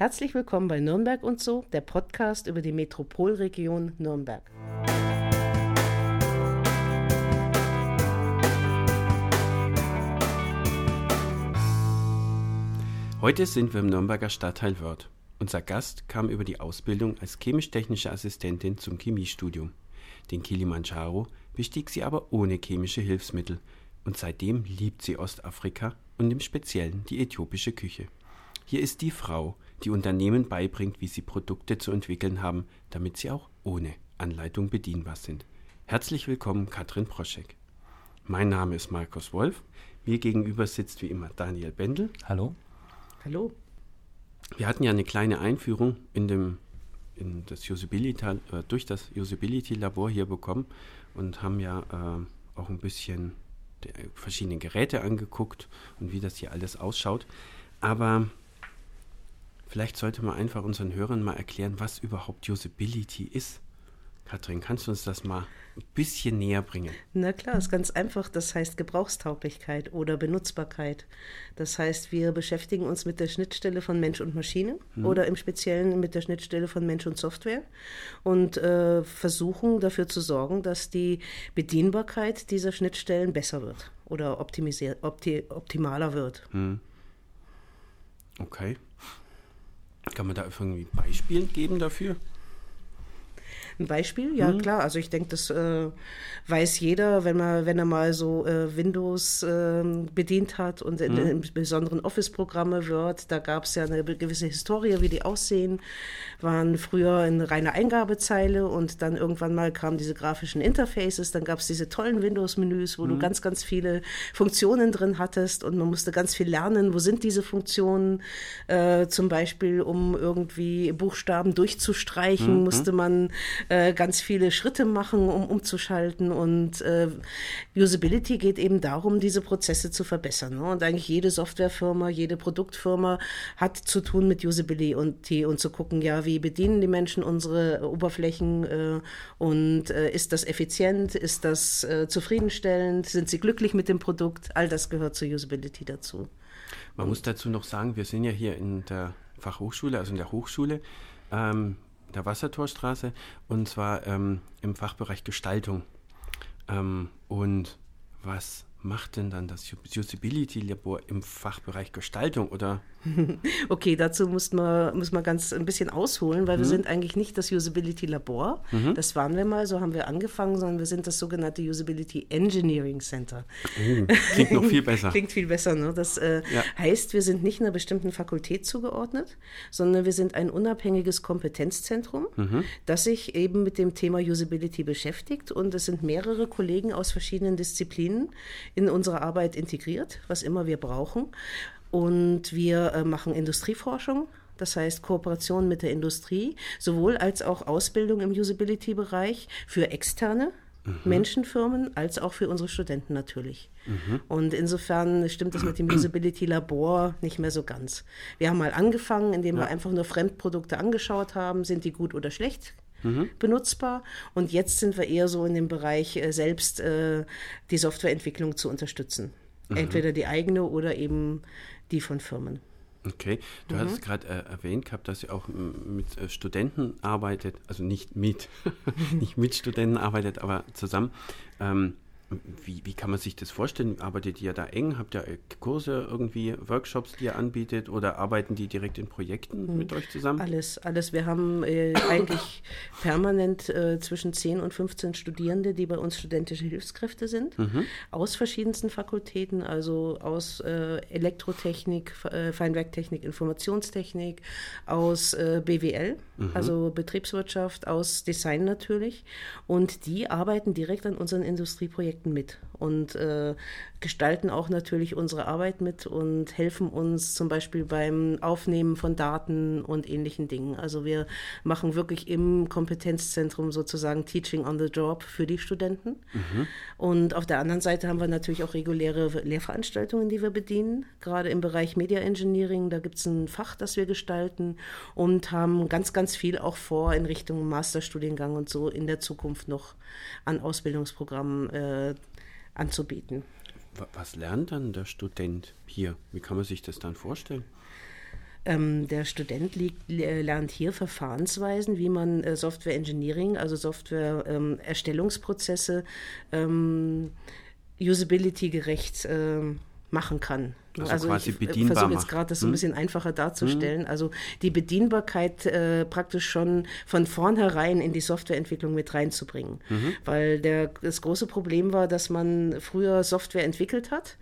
Herzlich willkommen bei Nürnberg und so, der Podcast über die Metropolregion Nürnberg. Heute sind wir im Nürnberger Stadtteil Wörth. Unser Gast kam über die Ausbildung als chemisch-technische Assistentin zum Chemiestudium. Den Kilimanjaro bestieg sie aber ohne chemische Hilfsmittel und seitdem liebt sie Ostafrika und im Speziellen die äthiopische Küche. Hier ist die Frau, die Unternehmen beibringt, wie sie Produkte zu entwickeln haben, damit sie auch ohne Anleitung bedienbar sind. Herzlich willkommen, Katrin Proschek. Mein Name ist Markus Wolf. Mir gegenüber sitzt wie immer Daniel Bendel. Hallo. Hallo. Wir hatten ja eine kleine Einführung in dem, in das Usability, äh, durch das Usability-Labor hier bekommen und haben ja äh, auch ein bisschen die verschiedenen Geräte angeguckt und wie das hier alles ausschaut. Aber Vielleicht sollte man einfach unseren Hörern mal erklären, was überhaupt Usability ist. Katrin, kannst du uns das mal ein bisschen näher bringen? Na klar, ist ganz einfach. Das heißt Gebrauchstauglichkeit oder Benutzbarkeit. Das heißt, wir beschäftigen uns mit der Schnittstelle von Mensch und Maschine hm. oder im Speziellen mit der Schnittstelle von Mensch und Software und äh, versuchen dafür zu sorgen, dass die Bedienbarkeit dieser Schnittstellen besser wird oder opti optimaler wird. Hm. Okay. Kann man da irgendwie Beispiele geben dafür? Ein Beispiel? Ja, mhm. klar. Also ich denke, das äh, weiß jeder, wenn man, wenn er mal so äh, Windows äh, bedient hat und in, mhm. in besonderen Office-Programme wird. Da gab es ja eine gewisse Historie, wie die aussehen. Waren früher eine reine Eingabezeile und dann irgendwann mal kamen diese grafischen Interfaces. Dann gab es diese tollen Windows-Menüs, wo mhm. du ganz, ganz viele Funktionen drin hattest und man musste ganz viel lernen. Wo sind diese Funktionen? Äh, zum Beispiel, um irgendwie Buchstaben durchzustreichen, mhm. musste man äh, ganz viele Schritte machen, um umzuschalten. Und äh, Usability geht eben darum, diese Prozesse zu verbessern. Ne? Und eigentlich jede Softwarefirma, jede Produktfirma hat zu tun mit Usability und, und zu gucken, ja, wie bedienen die Menschen unsere Oberflächen äh, und äh, ist das effizient, ist das äh, zufriedenstellend, sind sie glücklich mit dem Produkt? All das gehört zur Usability dazu. Man muss dazu noch sagen, wir sind ja hier in der Fachhochschule, also in der Hochschule. Ähm, der Wassertorstraße und zwar ähm, im Fachbereich Gestaltung. Ähm, und was macht denn dann das Usability Labor im Fachbereich Gestaltung oder Okay, dazu muss man, muss man ganz ein bisschen ausholen, weil mhm. wir sind eigentlich nicht das Usability Labor. Mhm. Das waren wir mal, so haben wir angefangen, sondern wir sind das sogenannte Usability Engineering Center. Oh, klingt noch viel besser. klingt viel besser, ne? Das äh, ja. heißt, wir sind nicht einer bestimmten Fakultät zugeordnet, sondern wir sind ein unabhängiges Kompetenzzentrum, mhm. das sich eben mit dem Thema Usability beschäftigt. Und es sind mehrere Kollegen aus verschiedenen Disziplinen in unsere Arbeit integriert, was immer wir brauchen. Und wir äh, machen Industrieforschung, das heißt Kooperation mit der Industrie, sowohl als auch Ausbildung im Usability-Bereich für externe mhm. Menschenfirmen als auch für unsere Studenten natürlich. Mhm. Und insofern stimmt es mit dem Usability-Labor nicht mehr so ganz. Wir haben mal angefangen, indem ja. wir einfach nur Fremdprodukte angeschaut haben, sind die gut oder schlecht Mhm. benutzbar. Und jetzt sind wir eher so in dem Bereich, äh, selbst äh, die Softwareentwicklung zu unterstützen. Mhm. Entweder die eigene oder eben die von Firmen. Okay, du mhm. hast gerade äh, erwähnt gehabt, dass ihr auch mit äh, Studenten arbeitet, also nicht mit, nicht mit Studenten arbeitet, aber zusammen. Ähm, wie, wie kann man sich das vorstellen? Arbeitet ihr da eng? Habt ihr Kurse, irgendwie Workshops, die ihr anbietet oder arbeiten die direkt in Projekten hm. mit euch zusammen? Alles, alles. Wir haben äh, eigentlich permanent äh, zwischen 10 und 15 Studierende, die bei uns studentische Hilfskräfte sind, mhm. aus verschiedensten Fakultäten, also aus äh, Elektrotechnik, äh, Feinwerktechnik, Informationstechnik, aus äh, BWL, mhm. also Betriebswirtschaft, aus Design natürlich. Und die arbeiten direkt an unseren Industrieprojekten Projekten mit und äh, gestalten auch natürlich unsere Arbeit mit und helfen uns zum Beispiel beim Aufnehmen von Daten und ähnlichen Dingen. Also wir machen wirklich im Kompetenzzentrum sozusagen Teaching on the Job für die Studenten. Mhm. Und auf der anderen Seite haben wir natürlich auch reguläre Lehrveranstaltungen, die wir bedienen, gerade im Bereich Media Engineering. Da gibt es ein Fach, das wir gestalten und haben ganz, ganz viel auch vor in Richtung Masterstudiengang und so in der Zukunft noch an Ausbildungsprogrammen äh, anzubieten. Was lernt dann der Student hier? Wie kann man sich das dann vorstellen? Ähm, der Student liegt, lernt hier Verfahrensweisen, wie man äh, Software Engineering, also Software ähm, Erstellungsprozesse, ähm, usability gerecht ähm, machen kann. Also, also quasi ich bedienbar versuche jetzt gerade das so ein hm? bisschen einfacher darzustellen. Hm. Also die Bedienbarkeit äh, praktisch schon von vornherein in die Softwareentwicklung mit reinzubringen. Mhm. Weil der, das große Problem war, dass man früher Software entwickelt hat,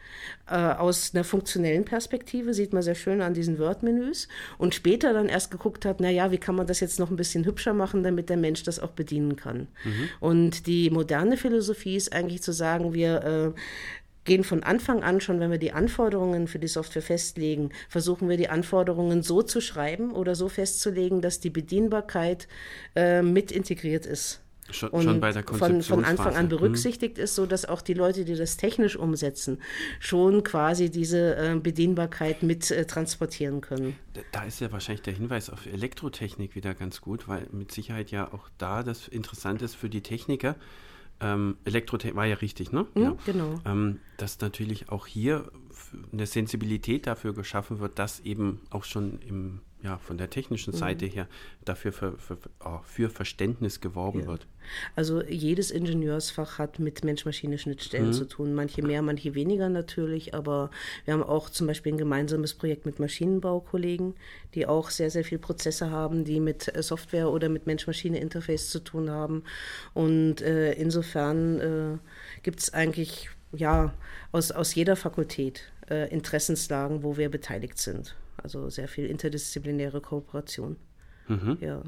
äh, aus einer funktionellen Perspektive, sieht man sehr schön an diesen Word-Menüs, und später dann erst geguckt hat, naja, wie kann man das jetzt noch ein bisschen hübscher machen, damit der Mensch das auch bedienen kann. Mhm. Und die moderne Philosophie ist eigentlich zu sagen, wir äh, gehen von Anfang an schon, wenn wir die Anforderungen für die Software festlegen, versuchen wir die Anforderungen so zu schreiben oder so festzulegen, dass die Bedienbarkeit äh, mit integriert ist. Schon, und schon bei der von, von Anfang an mhm. berücksichtigt mhm. ist, so dass auch die Leute, die das technisch umsetzen, schon quasi diese äh, Bedienbarkeit mit äh, transportieren können. Da ist ja wahrscheinlich der Hinweis auf Elektrotechnik wieder ganz gut, weil mit Sicherheit ja auch da das interessant ist für die Techniker, ähm, Elektrotechnik war ja richtig, ne? Mhm, ja. Genau. Ähm, dass natürlich auch hier eine Sensibilität dafür geschaffen wird, dass eben auch schon im, ja, von der technischen mhm. Seite her dafür für, für, oh, für Verständnis geworben ja. wird. Also jedes Ingenieursfach hat mit Mensch-Maschine-Schnittstellen mhm. zu tun. Manche mehr, manche weniger natürlich, aber wir haben auch zum Beispiel ein gemeinsames Projekt mit Maschinenbaukollegen, die auch sehr, sehr viele Prozesse haben, die mit äh, Software oder mit Mensch-Maschine-Interface zu tun haben. Und äh, insofern äh, gibt es eigentlich ja aus, aus jeder Fakultät äh, Interessenslagen, wo wir beteiligt sind. Also sehr viel interdisziplinäre Kooperation. Mhm. Ja.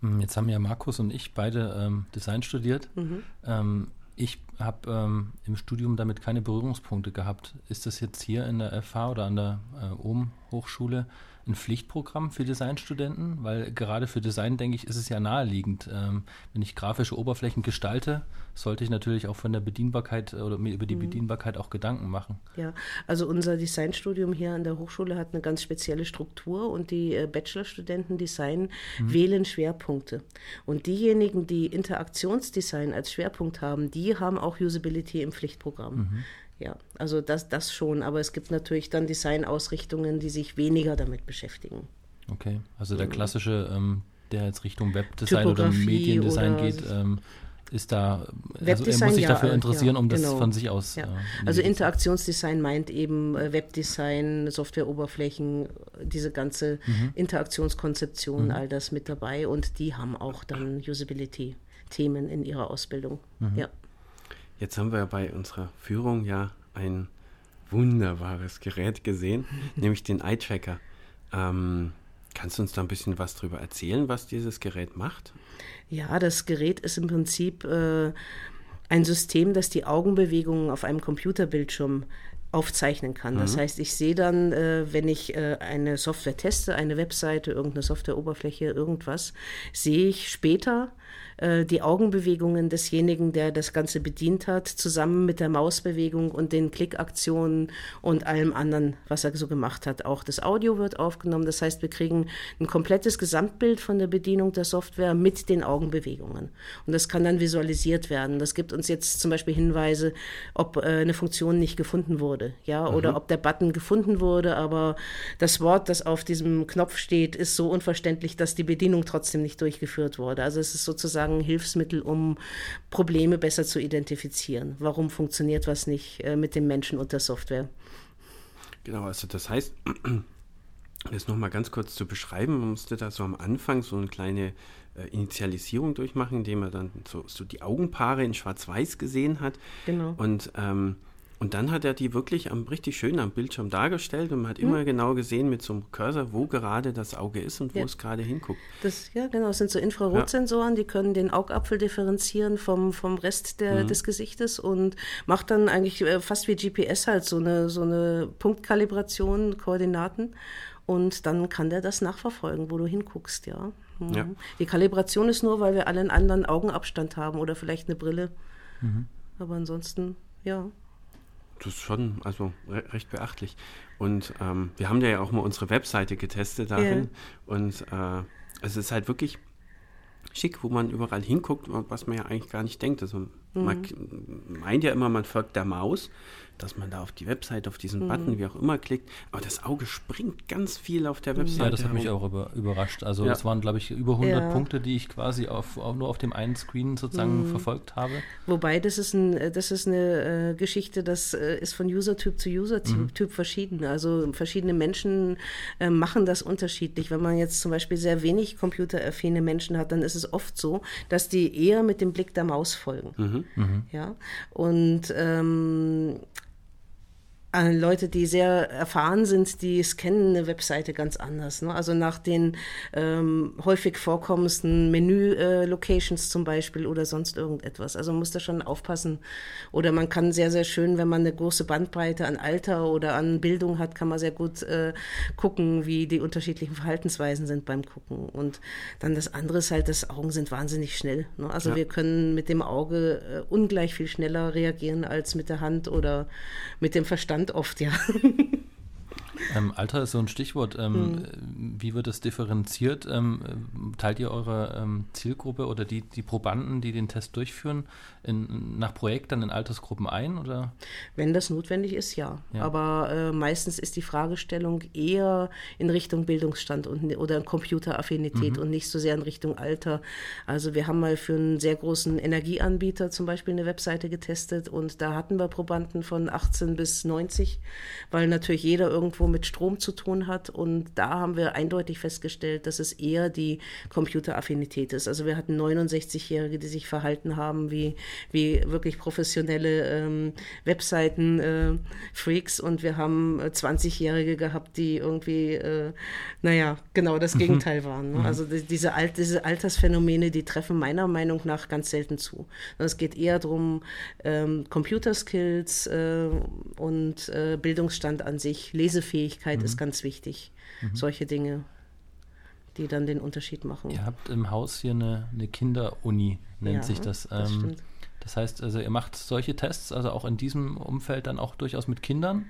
Hm, jetzt haben ja Markus und ich beide ähm, Design studiert. Mhm. Ähm, ich habe ähm, im Studium damit keine Berührungspunkte gehabt. Ist das jetzt hier in der FH oder an der äh, OM Hochschule ein Pflichtprogramm für Designstudenten? Weil gerade für Design, denke ich, ist es ja naheliegend. Ähm, wenn ich grafische Oberflächen gestalte, sollte ich natürlich auch von der Bedienbarkeit oder mir über die mhm. Bedienbarkeit auch Gedanken machen. Ja, also unser Designstudium hier an der Hochschule hat eine ganz spezielle Struktur und die äh, Bachelorstudenten Design mhm. wählen Schwerpunkte. Und diejenigen, die Interaktionsdesign als Schwerpunkt haben, die haben auch Usability im Pflichtprogramm. Mhm. Ja, also das, das schon, aber es gibt natürlich dann Designausrichtungen, die sich weniger damit beschäftigen. Okay, also der klassische, ähm, der jetzt Richtung Webdesign oder Mediendesign oder geht, ähm, ist da, also er muss sich dafür ja, interessieren, ja, um genau. das von sich aus. Ja. Äh, also Interaktionsdesign meint eben äh, Webdesign, Softwareoberflächen, diese ganze mhm. Interaktionskonzeption, mhm. all das mit dabei und die haben auch dann Usability-Themen in ihrer Ausbildung. Mhm. Ja. Jetzt haben wir bei unserer Führung ja ein wunderbares Gerät gesehen, nämlich den Eye-Tracker. Ähm, kannst du uns da ein bisschen was darüber erzählen, was dieses Gerät macht? Ja, das Gerät ist im Prinzip äh, ein System, das die Augenbewegungen auf einem Computerbildschirm aufzeichnen kann. Das mhm. heißt, ich sehe dann, äh, wenn ich äh, eine Software teste, eine Webseite, irgendeine Softwareoberfläche, irgendwas, sehe ich später, äh, die Augenbewegungen desjenigen, der das Ganze bedient hat, zusammen mit der Mausbewegung und den Klickaktionen und allem anderen, was er so gemacht hat. Auch das Audio wird aufgenommen. Das heißt, wir kriegen ein komplettes Gesamtbild von der Bedienung der Software mit den Augenbewegungen. Und das kann dann visualisiert werden. Das gibt uns jetzt zum Beispiel Hinweise, ob äh, eine Funktion nicht gefunden wurde, ja, mhm. oder ob der Button gefunden wurde, aber das Wort, das auf diesem Knopf steht, ist so unverständlich, dass die Bedienung trotzdem nicht durchgeführt wurde. Also es ist sozusagen sozusagen Hilfsmittel, um Probleme besser zu identifizieren. Warum funktioniert was nicht äh, mit dem Menschen und der Software? Genau, also das heißt, das nochmal ganz kurz zu beschreiben, man musste da so am Anfang so eine kleine äh, Initialisierung durchmachen, indem man dann so, so die Augenpaare in Schwarz-Weiß gesehen hat. Genau. Und ähm, und dann hat er die wirklich am, richtig schön am Bildschirm dargestellt und man hat mhm. immer genau gesehen mit so einem Cursor, wo gerade das Auge ist und wo ja. es gerade hinguckt. Das, ja, genau, das sind so Infrarotsensoren, ja. die können den Augapfel differenzieren vom, vom Rest der, mhm. des Gesichtes und macht dann eigentlich äh, fast wie GPS halt so eine, so eine Punktkalibration, Koordinaten. Und dann kann der das nachverfolgen, wo du hinguckst, ja. Mhm. ja. Die Kalibration ist nur, weil wir alle einen anderen Augenabstand haben oder vielleicht eine Brille. Mhm. Aber ansonsten, ja das ist schon also re recht beachtlich. Und ähm, wir haben ja auch mal unsere Webseite getestet darin. Ja. Und äh, es ist halt wirklich schick, wo man überall hinguckt, was man ja eigentlich gar nicht denkt. Also Mhm. Man meint ja immer, man folgt der Maus dass man da auf die Website, auf diesen mhm. Button, wie auch immer, klickt. Aber das Auge springt ganz viel auf der Website. Ja, das hat mich auch über, überrascht. Also es waren, glaube ich, über 100 ja. Punkte, die ich quasi auf, auf, nur auf dem einen Screen sozusagen mhm. verfolgt habe. Wobei, das ist, ein, das ist eine äh, Geschichte, das äh, ist von User-Typ zu User-Typ mhm. verschieden. Also verschiedene Menschen äh, machen das unterschiedlich. Wenn man jetzt zum Beispiel sehr wenig computeraffine Menschen hat, dann ist es oft so, dass die eher mit dem Blick der Maus folgen. Mhm. Mhm. Ja, und ähm, Leute, die sehr erfahren sind, die scannen eine Webseite ganz anders. Ne? Also nach den ähm, häufig vorkommendsten Menü-Locations äh, zum Beispiel oder sonst irgendetwas. Also man muss da schon aufpassen. Oder man kann sehr, sehr schön, wenn man eine große Bandbreite an Alter oder an Bildung hat, kann man sehr gut äh, gucken, wie die unterschiedlichen Verhaltensweisen sind beim Gucken. Und dann das andere ist halt, das Augen sind wahnsinnig schnell. Ne? Also ja. wir können mit dem Auge äh, ungleich viel schneller reagieren als mit der Hand oder mit dem Verstand Land oft, ja. Ähm, Alter ist so ein Stichwort. Ähm, hm. Wie wird das differenziert? Ähm, teilt ihr eure ähm, Zielgruppe oder die, die Probanden, die den Test durchführen, in, nach Projekt dann in Altersgruppen ein? Oder? Wenn das notwendig ist, ja. ja. Aber äh, meistens ist die Fragestellung eher in Richtung Bildungsstand und, oder Computeraffinität mhm. und nicht so sehr in Richtung Alter. Also wir haben mal für einen sehr großen Energieanbieter zum Beispiel eine Webseite getestet und da hatten wir Probanden von 18 bis 90, weil natürlich jeder irgendwo mit Strom zu tun hat. Und da haben wir eindeutig festgestellt, dass es eher die Computeraffinität ist. Also wir hatten 69-Jährige, die sich verhalten haben wie, wie wirklich professionelle ähm, Webseiten-Freaks. Äh, und wir haben 20-Jährige gehabt, die irgendwie, äh, naja, genau das mhm. Gegenteil waren. Ne? Mhm. Also die, diese, Alt diese Altersphänomene, die treffen meiner Meinung nach ganz selten zu. Es geht eher darum, ähm, Computerskills äh, und äh, Bildungsstand an sich, Lesefähigkeit, Fähigkeit mhm. ist ganz wichtig. Mhm. Solche Dinge, die dann den Unterschied machen. Ihr habt im Haus hier eine, eine Kinderuni, nennt ja, sich das. Ähm, das, stimmt. das heißt, also ihr macht solche Tests, also auch in diesem Umfeld dann auch durchaus mit Kindern.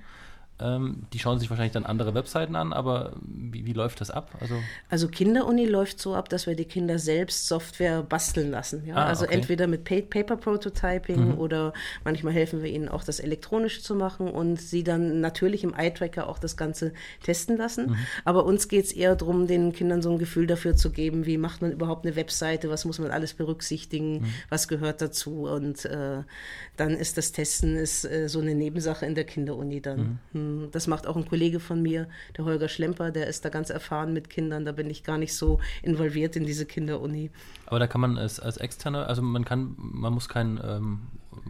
Ähm, die schauen sich wahrscheinlich dann andere Webseiten an, aber wie, wie läuft das ab? Also, also Kinderuni läuft so ab, dass wir die Kinder selbst Software basteln lassen. Ja? Ah, also okay. entweder mit Paper Prototyping mhm. oder manchmal helfen wir ihnen auch das elektronisch zu machen und sie dann natürlich im Eye-Tracker auch das Ganze testen lassen. Mhm. Aber uns geht es eher darum, den Kindern so ein Gefühl dafür zu geben, wie macht man überhaupt eine Webseite, was muss man alles berücksichtigen, mhm. was gehört dazu. Und äh, dann ist das Testen ist, äh, so eine Nebensache in der Kinderuni dann. Ähm, das macht auch ein Kollege von mir, der Holger Schlemper, der ist da ganz erfahren mit Kindern. Da bin ich gar nicht so involviert in diese Kinderuni. Aber da kann man als, als Externer, also man kann, man muss kein ähm,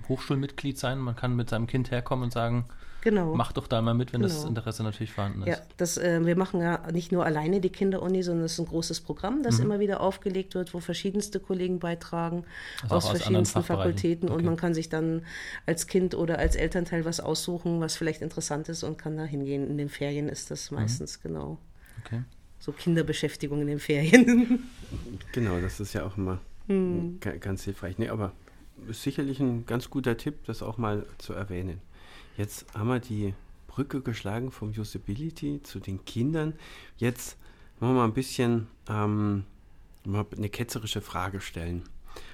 Hochschulmitglied sein, man kann mit seinem Kind herkommen und sagen, Genau. Mach doch da mal mit, wenn genau. das Interesse natürlich vorhanden ist. Ja, das, äh, wir machen ja nicht nur alleine die Kinderuni, sondern es ist ein großes Programm, das mhm. immer wieder aufgelegt wird, wo verschiedenste Kollegen beitragen also aus, aus verschiedensten Fakultäten okay. und man kann sich dann als Kind oder als Elternteil was aussuchen, was vielleicht interessant ist und kann da hingehen. In den Ferien ist das mhm. meistens, mhm. genau. Okay. So Kinderbeschäftigung in den Ferien. genau, das ist ja auch immer mhm. ganz hilfreich. Nee, aber ist sicherlich ein ganz guter Tipp, das auch mal zu erwähnen. Jetzt haben wir die Brücke geschlagen vom Usability zu den Kindern. Jetzt wollen wir mal ein bisschen ähm, mal eine ketzerische Frage stellen.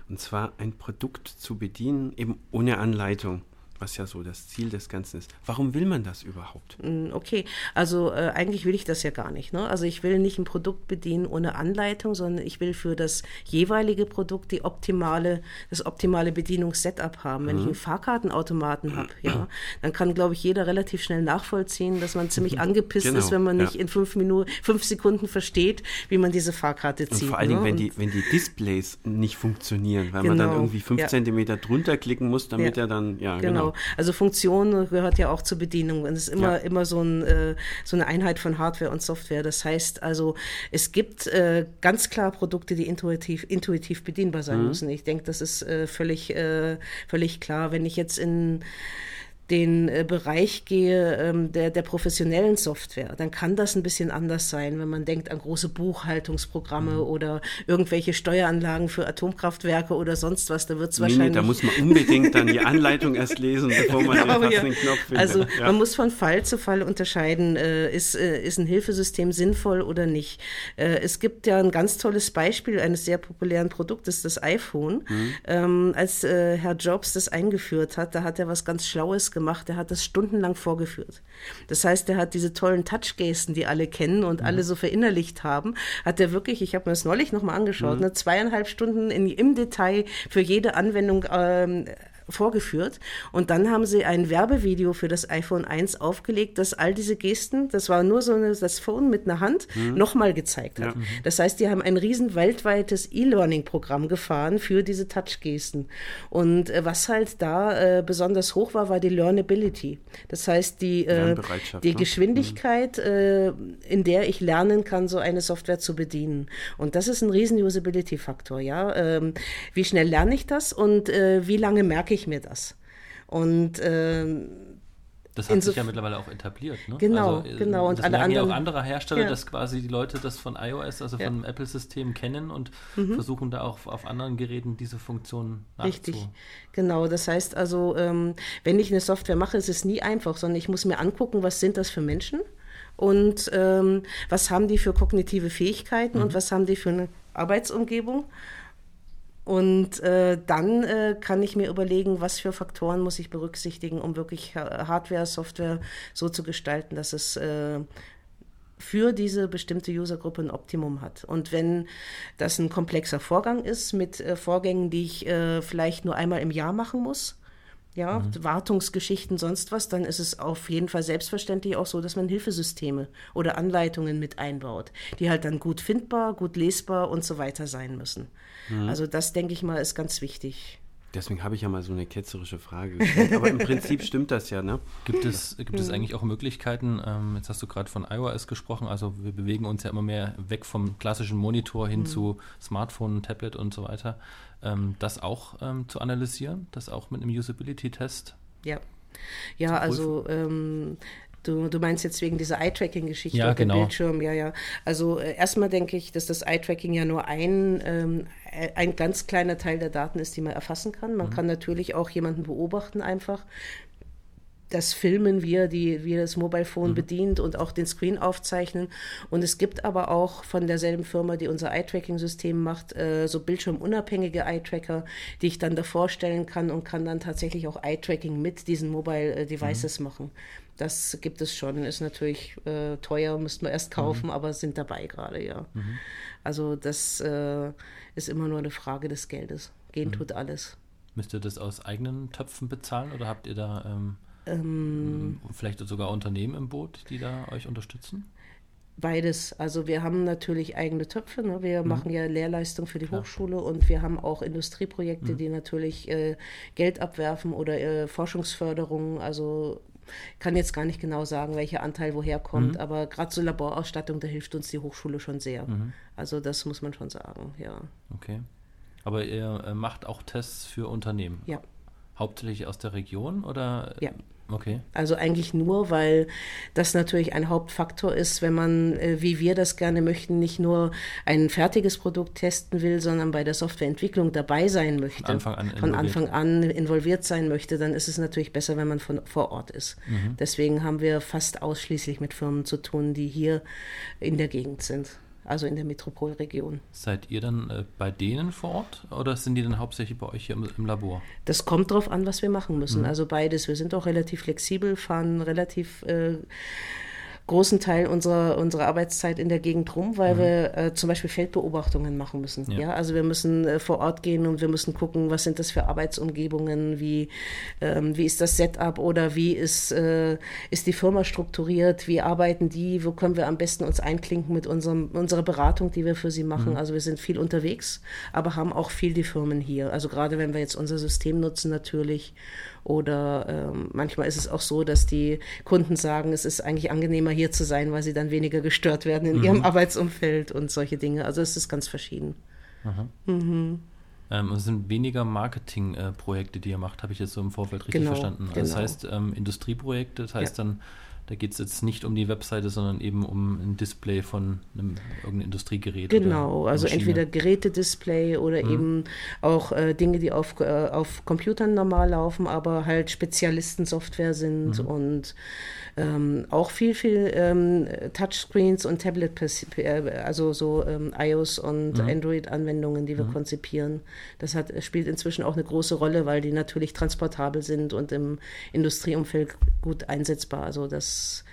Und zwar ein Produkt zu bedienen, eben ohne Anleitung was ja so das Ziel des Ganzen ist. Warum will man das überhaupt? Mm, okay, also äh, eigentlich will ich das ja gar nicht. Ne? Also ich will nicht ein Produkt bedienen ohne Anleitung, sondern ich will für das jeweilige Produkt die optimale, das optimale Bedienungssetup haben. Wenn mhm. ich einen Fahrkartenautomaten habe, ja, dann kann, glaube ich, jeder relativ schnell nachvollziehen, dass man ziemlich angepisst genau, ist, wenn man nicht in fünf Minuten, fünf Sekunden versteht, wie man diese Fahrkarte zieht. Und vor allen Dingen, ne? wenn, die, wenn die Displays nicht funktionieren, weil genau, man dann genau, irgendwie fünf ja. Zentimeter drunter klicken muss, damit ja. er dann, ja, genau. genau. Also Funktion gehört ja auch zur Bedienung und es ist immer, ja. immer so, ein, äh, so eine Einheit von Hardware und Software. Das heißt also, es gibt äh, ganz klar Produkte, die intuitiv, intuitiv bedienbar sein mhm. müssen. Ich denke, das ist äh, völlig, völlig klar. Wenn ich jetzt in den äh, Bereich gehe ähm, der, der professionellen Software, dann kann das ein bisschen anders sein, wenn man denkt an große Buchhaltungsprogramme mhm. oder irgendwelche Steueranlagen für Atomkraftwerke oder sonst was. Da wird es nee, wahrscheinlich. Nee, da muss man unbedingt dann die Anleitung erst lesen, bevor man genau, den, ja. den Knopf findet. Also ja. man muss von Fall zu Fall unterscheiden, äh, ist, äh, ist ein Hilfesystem sinnvoll oder nicht. Äh, es gibt ja ein ganz tolles Beispiel eines sehr populären Produktes, das iPhone. Mhm. Ähm, als äh, Herr Jobs das eingeführt hat, da hat er was ganz Schlaues gemacht. Er hat das stundenlang vorgeführt. Das heißt, er hat diese tollen Touchgesten, die alle kennen und mhm. alle so verinnerlicht haben, hat er wirklich, ich habe mir das neulich nochmal angeschaut, mhm. ne, zweieinhalb Stunden in, im Detail für jede Anwendung ähm, vorgeführt. Und dann haben sie ein Werbevideo für das iPhone 1 aufgelegt, das all diese Gesten, das war nur so eine, das Phone mit einer Hand, mhm. nochmal gezeigt hat. Ja. Das heißt, die haben ein riesen weltweites E-Learning-Programm gefahren für diese Touch-Gesten. Und äh, was halt da äh, besonders hoch war, war die Learnability. Das heißt, die, äh, die ne? Geschwindigkeit, mhm. in der ich lernen kann, so eine Software zu bedienen. Und das ist ein riesen Usability-Faktor, ja. Ähm, wie schnell lerne ich das und äh, wie lange merke ich ich mir das. Und ähm, das hat sich ja mittlerweile auch etabliert. Ne? Genau, also, äh, genau. Und alle anderen. Ja auch andere Hersteller, ja. dass quasi die Leute das von iOS, also ja. von Apple-System kennen und mhm. versuchen da auch auf anderen Geräten diese Funktionen Richtig, genau. Das heißt also, ähm, wenn ich eine Software mache, ist es nie einfach, sondern ich muss mir angucken, was sind das für Menschen und ähm, was haben die für kognitive Fähigkeiten mhm. und was haben die für eine Arbeitsumgebung. Und äh, dann äh, kann ich mir überlegen, was für Faktoren muss ich berücksichtigen, um wirklich Hardware, Software so zu gestalten, dass es äh, für diese bestimmte Usergruppe ein Optimum hat. Und wenn das ein komplexer Vorgang ist mit äh, Vorgängen, die ich äh, vielleicht nur einmal im Jahr machen muss, ja, mhm. Wartungsgeschichten, sonst was, dann ist es auf jeden Fall selbstverständlich auch so, dass man Hilfesysteme oder Anleitungen mit einbaut, die halt dann gut findbar, gut lesbar und so weiter sein müssen. Mhm. Also das, denke ich mal, ist ganz wichtig. Deswegen habe ich ja mal so eine ketzerische Frage gestellt. Aber im Prinzip stimmt das ja, ne? Gibt es, gibt es mhm. eigentlich auch Möglichkeiten, ähm, jetzt hast du gerade von iOS gesprochen, also wir bewegen uns ja immer mehr weg vom klassischen Monitor hin mhm. zu Smartphone, Tablet und so weiter, ähm, das auch ähm, zu analysieren, das auch mit einem Usability-Test? Ja. Ja, also ähm, Du, du meinst jetzt wegen dieser Eye-Tracking-Geschichte ja, genau. Bildschirm, ja, ja. Also äh, erstmal denke ich, dass das Eye-Tracking ja nur ein, ähm, ein ganz kleiner Teil der Daten ist, die man erfassen kann. Man mhm. kann natürlich auch jemanden beobachten einfach, das Filmen, wie er, die, wie er das Mobile Phone mhm. bedient und auch den Screen aufzeichnen. Und es gibt aber auch von derselben Firma, die unser Eye-Tracking-System macht, äh, so bildschirmunabhängige Eye-Tracker, die ich dann davor stellen kann und kann dann tatsächlich auch Eye-Tracking mit diesen Mobile Devices mhm. machen. Das gibt es schon. Ist natürlich äh, teuer, müsste man erst kaufen, mhm. aber sind dabei gerade, ja. Mhm. Also das äh, ist immer nur eine Frage des Geldes. Gehen mhm. tut alles. Müsst ihr das aus eigenen Töpfen bezahlen oder habt ihr da ähm ähm, Vielleicht sogar Unternehmen im Boot, die da euch unterstützen? Beides. Also wir haben natürlich eigene Töpfe. Ne? Wir mhm. machen ja Lehrleistung für die Klar. Hochschule und wir haben auch Industrieprojekte, mhm. die natürlich äh, Geld abwerfen oder äh, Forschungsförderung. Also kann jetzt gar nicht genau sagen, welcher Anteil woher kommt, mhm. aber gerade zur Laborausstattung, da hilft uns die Hochschule schon sehr. Mhm. Also das muss man schon sagen, ja. Okay. Aber ihr äh, macht auch Tests für Unternehmen? Ja. Hauptsächlich aus der Region oder? Ja. Okay. Also eigentlich nur, weil das natürlich ein Hauptfaktor ist, wenn man, äh, wie wir das gerne möchten, nicht nur ein fertiges Produkt testen will, sondern bei der Softwareentwicklung dabei sein möchte, von Anfang an, von Anfang an involviert sein möchte, dann ist es natürlich besser, wenn man von, vor Ort ist. Mhm. Deswegen haben wir fast ausschließlich mit Firmen zu tun, die hier in der Gegend sind also in der Metropolregion. Seid ihr dann äh, bei denen vor Ort oder sind die dann hauptsächlich bei euch hier im, im Labor? Das kommt darauf an, was wir machen müssen. Mhm. Also beides. Wir sind auch relativ flexibel, fahren relativ äh, großen Teil unserer, unserer Arbeitszeit in der Gegend rum, weil mhm. wir äh, zum Beispiel Feldbeobachtungen machen müssen. Ja. ja? Also wir müssen äh, vor Ort gehen und wir müssen gucken, was sind das für Arbeitsumgebungen, wie, ähm, wie ist das Setup oder wie ist, äh, ist die Firma strukturiert, wie arbeiten die, wo können wir am besten uns einklinken mit unserem, unserer Beratung, die wir für sie machen. Mhm. Also wir sind viel unterwegs, aber haben auch viel die Firmen hier. Also gerade wenn wir jetzt unser System nutzen natürlich oder ähm, manchmal ist es auch so, dass die Kunden sagen, es ist eigentlich angenehmer hier zu sein, weil sie dann weniger gestört werden in mhm. ihrem Arbeitsumfeld und solche Dinge. Also es ist ganz verschieden. Mhm. Ähm, es sind weniger Marketingprojekte, äh, die ihr macht, habe ich jetzt so im Vorfeld richtig genau, verstanden. Also genau. Das heißt ähm, Industrieprojekte, das heißt ja. dann da geht es jetzt nicht um die Webseite, sondern eben um ein Display von einem irgendeinem Industriegerät. Genau, also entweder Gerätedisplay oder mhm. eben auch äh, Dinge, die auf, äh, auf Computern normal laufen, aber halt Spezialistensoftware sind mhm. und ähm, auch viel, viel ähm, Touchscreens und Tablet, äh, also so ähm, iOS und mhm. Android-Anwendungen, die wir mhm. konzipieren. Das hat, spielt inzwischen auch eine große Rolle, weil die natürlich transportabel sind und im Industrieumfeld gut einsetzbar. Also das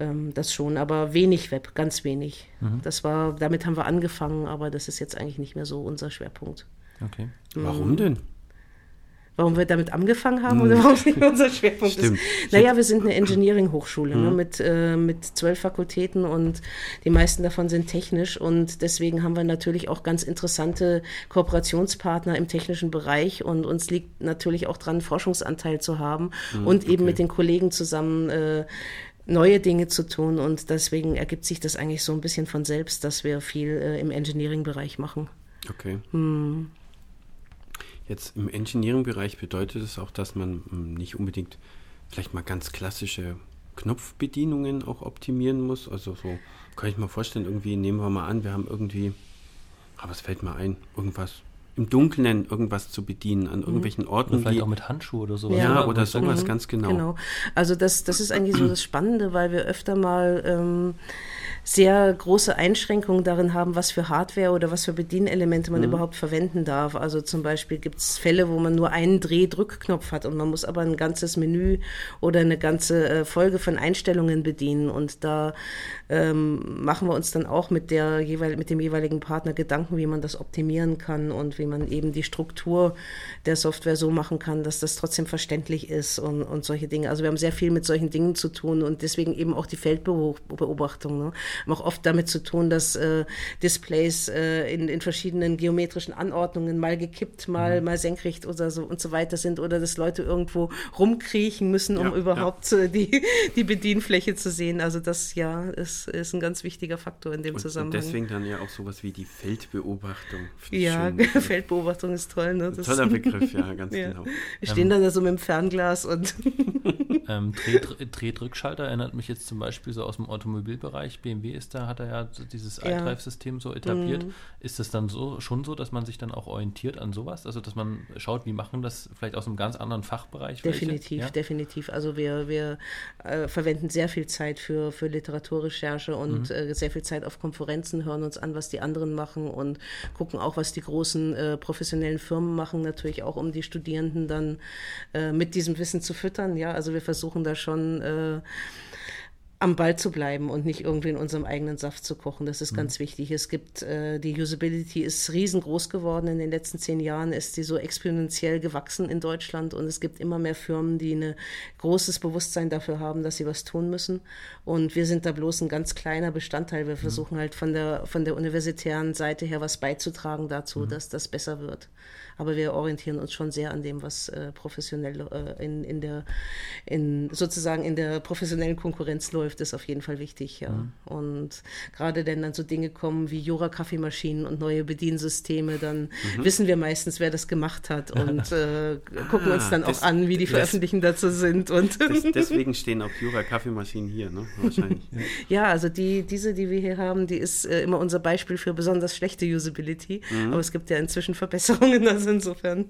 ähm, das schon, aber wenig Web, ganz wenig. Mhm. Das war, damit haben wir angefangen, aber das ist jetzt eigentlich nicht mehr so unser Schwerpunkt. Okay. Warum denn? Warum wir damit angefangen haben oder hm. warum nicht unser Schwerpunkt Stimmt. ist. Naja, wir sind eine Engineering-Hochschule ne, hm. mit, äh, mit zwölf Fakultäten und die meisten davon sind technisch und deswegen haben wir natürlich auch ganz interessante Kooperationspartner im technischen Bereich und uns liegt natürlich auch dran, Forschungsanteil zu haben hm, und eben okay. mit den Kollegen zusammen äh, neue Dinge zu tun und deswegen ergibt sich das eigentlich so ein bisschen von selbst, dass wir viel äh, im Engineering-Bereich machen. Okay. Hm. Jetzt im Engineering-Bereich bedeutet es auch, dass man hm, nicht unbedingt vielleicht mal ganz klassische Knopfbedienungen auch optimieren muss. Also so kann ich mir vorstellen, irgendwie nehmen wir mal an, wir haben irgendwie, aber es fällt mir ein, irgendwas im Dunkeln irgendwas zu bedienen an mhm. irgendwelchen Orten. Oder vielleicht auch mit Handschuhe oder sowas. Ja, oder sowas, mhm. ganz genau. Genau. Also das, das ist eigentlich so das Spannende, weil wir öfter mal ähm, sehr große Einschränkungen darin haben, was für Hardware oder was für Bedienelemente man mhm. überhaupt verwenden darf. Also zum Beispiel gibt es Fälle, wo man nur einen Dreh-Drückknopf hat und man muss aber ein ganzes Menü oder eine ganze äh, Folge von Einstellungen bedienen. Und da ähm, machen wir uns dann auch mit, der, mit dem jeweiligen Partner Gedanken, wie man das optimieren kann und wie man eben die Struktur der Software so machen kann, dass das trotzdem verständlich ist und, und solche Dinge. Also wir haben sehr viel mit solchen Dingen zu tun und deswegen eben auch die Feldbeobachtung. Ne? haben auch oft damit zu tun, dass äh, Displays äh, in, in verschiedenen geometrischen Anordnungen mal gekippt, mal, mhm. mal senkrecht oder so und so weiter sind oder dass Leute irgendwo rumkriechen müssen, um ja, überhaupt ja. die, die Bedienfläche zu sehen. Also das ja ist, ist ein ganz wichtiger Faktor in dem und, Zusammenhang. Und deswegen dann ja auch sowas wie die Feldbeobachtung. Ja, Feldbeobachtung ist toll. Ne? Das Toller Begriff, ja, ganz ja. genau. Wir stehen ähm, dann da so mit dem Fernglas und ähm, Drehdrückschalter erinnert mich jetzt zum Beispiel so aus dem Automobilbereich. BMW ist da, hat er ja dieses ja. iDrive-System so etabliert. Mhm. Ist es dann so schon so, dass man sich dann auch orientiert an sowas? Also dass man schaut, wie machen das vielleicht aus einem ganz anderen Fachbereich? Definitiv, ja? definitiv. Also wir, wir äh, verwenden sehr viel Zeit für, für Literaturrecherche und mhm. äh, sehr viel Zeit auf Konferenzen, hören uns an, was die anderen machen und gucken auch, was die großen äh, professionellen Firmen machen, natürlich auch, um die Studierenden dann äh, mit diesem Wissen zu füttern. Ja, also wir versuchen da schon äh, am Ball zu bleiben und nicht irgendwie in unserem eigenen Saft zu kochen. Das ist mhm. ganz wichtig. Es gibt, äh, die Usability ist riesengroß geworden. In den letzten zehn Jahren ist sie so exponentiell gewachsen in Deutschland und es gibt immer mehr Firmen, die ein großes Bewusstsein dafür haben, dass sie was tun müssen. Und wir sind da bloß ein ganz kleiner Bestandteil. Wir mhm. versuchen halt von der, von der universitären Seite her was beizutragen dazu, mhm. dass das besser wird aber wir orientieren uns schon sehr an dem, was äh, professionell äh, in, in der, in, sozusagen in der professionellen Konkurrenz läuft, ist auf jeden Fall wichtig, ja. Mhm. Und gerade wenn dann so Dinge kommen wie Jura-Kaffeemaschinen und neue Bediensysteme, dann mhm. wissen wir meistens, wer das gemacht hat und äh, gucken ah, uns dann das, auch an, wie die Veröffentlichungen dazu sind. Und das, deswegen stehen auch Jura-Kaffeemaschinen hier, ne? Wahrscheinlich. ja, also die, diese, die wir hier haben, die ist äh, immer unser Beispiel für besonders schlechte Usability, mhm. aber es gibt ja inzwischen Verbesserungen, also insofern.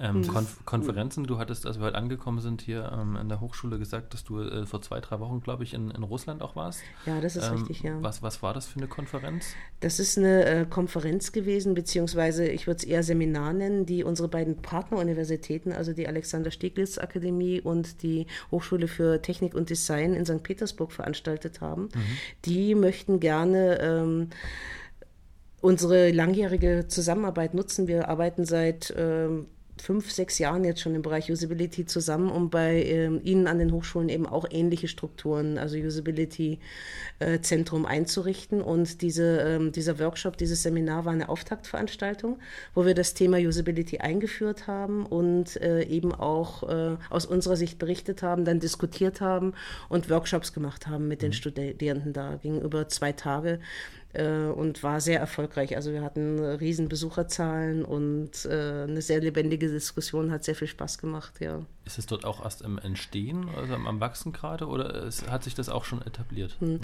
Ähm, hm. Konf Konferenzen, du hattest, als wir heute angekommen sind, hier ähm, in der Hochschule gesagt, dass du äh, vor zwei, drei Wochen, glaube ich, in, in Russland auch warst. Ja, das ist ähm, richtig, ja. Was, was war das für eine Konferenz? Das ist eine äh, Konferenz gewesen, beziehungsweise ich würde es eher Seminar nennen, die unsere beiden Partneruniversitäten, also die Alexander Steglitz Akademie und die Hochschule für Technik und Design in St. Petersburg veranstaltet haben. Mhm. Die möchten gerne ähm, unsere langjährige Zusammenarbeit nutzen. Wir arbeiten seit ähm, fünf, sechs Jahren jetzt schon im Bereich Usability zusammen, um bei ähm, Ihnen an den Hochschulen eben auch ähnliche Strukturen, also Usability-Zentrum äh, einzurichten. Und diese, ähm, dieser Workshop, dieses Seminar war eine Auftaktveranstaltung, wo wir das Thema Usability eingeführt haben und äh, eben auch äh, aus unserer Sicht berichtet haben, dann diskutiert haben und Workshops gemacht haben mit den mhm. Studierenden da. Ging über zwei Tage und war sehr erfolgreich. Also wir hatten riesen Besucherzahlen und äh, eine sehr lebendige Diskussion, hat sehr viel Spaß gemacht, ja. Ist es dort auch erst im Entstehen, also am Wachsen gerade oder es, hat sich das auch schon etabliert? Hm.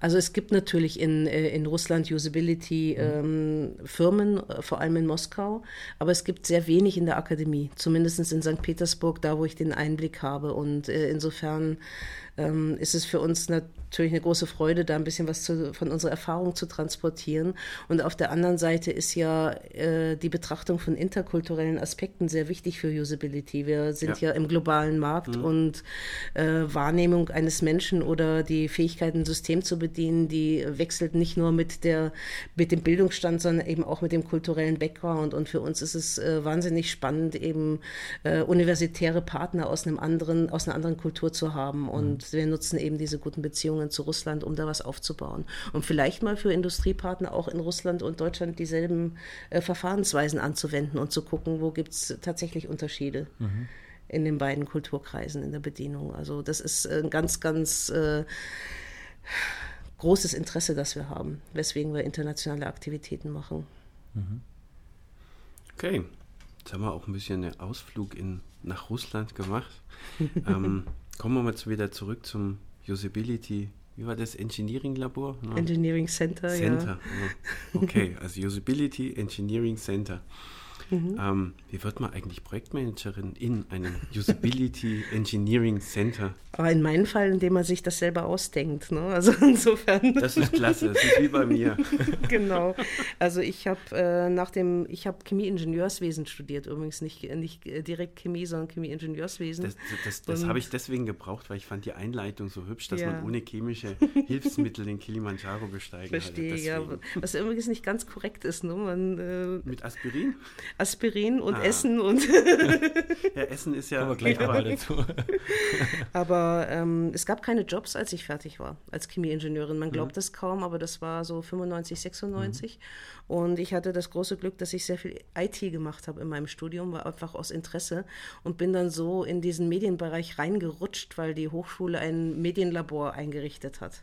Also es gibt natürlich in, äh, in Russland Usability hm. ähm, Firmen, äh, vor allem in Moskau, aber es gibt sehr wenig in der Akademie, zumindest in St. Petersburg, da wo ich den Einblick habe und äh, insofern ähm, ist es für uns natürlich eine große Freude, da ein bisschen was zu, von unserer Erfahrung zu transportieren. Und auf der anderen Seite ist ja äh, die Betrachtung von interkulturellen Aspekten sehr wichtig für Usability. Wir sind ja, ja im globalen Markt mhm. und äh, Wahrnehmung eines Menschen oder die Fähigkeit, ein System zu bedienen, die wechselt nicht nur mit, der, mit dem Bildungsstand, sondern eben auch mit dem kulturellen Background. Und für uns ist es äh, wahnsinnig spannend, eben äh, universitäre Partner aus einem anderen, aus einer anderen Kultur zu haben. Und wir nutzen eben diese guten Beziehungen zu Russland, um da was aufzubauen. Und vielleicht mal für Industriepartner auch in Russland und Deutschland dieselben äh, Verfahrensweisen anzuwenden und zu gucken, wo gibt es tatsächlich Unterschiede. Mhm. in den beiden Kulturkreisen in der Bedienung. Also das ist ein ganz, ganz äh, großes Interesse, das wir haben, weswegen wir internationale Aktivitäten machen. Mhm. Okay, jetzt haben wir auch ein bisschen einen Ausflug in, nach Russland gemacht. ähm, Kommen wir mal wieder zurück zum Usability. Wie war das? Engineering Labor? No. Engineering Center, Center. ja. Okay, also Usability Engineering Center. Mhm. Ähm, wie wird man eigentlich Projektmanagerin in einem Usability Engineering Center? Aber in meinem Fall, indem man sich das selber ausdenkt. Ne? Also insofern. Das ist klasse, das ist wie bei mir. genau. Also ich habe äh, nach dem, ich habe Chemieingenieurswesen studiert, übrigens nicht, nicht direkt Chemie, sondern Chemieingenieurswesen. Das, das, das habe ich deswegen gebraucht, weil ich fand die Einleitung so hübsch, dass ja. man ohne chemische Hilfsmittel den Kilimanjaro besteigen Verstehe, ja. Was übrigens nicht ganz korrekt ist. Ne? Man, äh, Mit Aspirin? Aspirin und ah. Essen und. ja, Essen ist ja. Aber gleich mal dazu. aber ähm, es gab keine Jobs, als ich fertig war, als Chemieingenieurin. Man glaubt mhm. das kaum, aber das war so 95, 96. Mhm. Und ich hatte das große Glück, dass ich sehr viel IT gemacht habe in meinem Studium, war einfach aus Interesse und bin dann so in diesen Medienbereich reingerutscht, weil die Hochschule ein Medienlabor eingerichtet hat.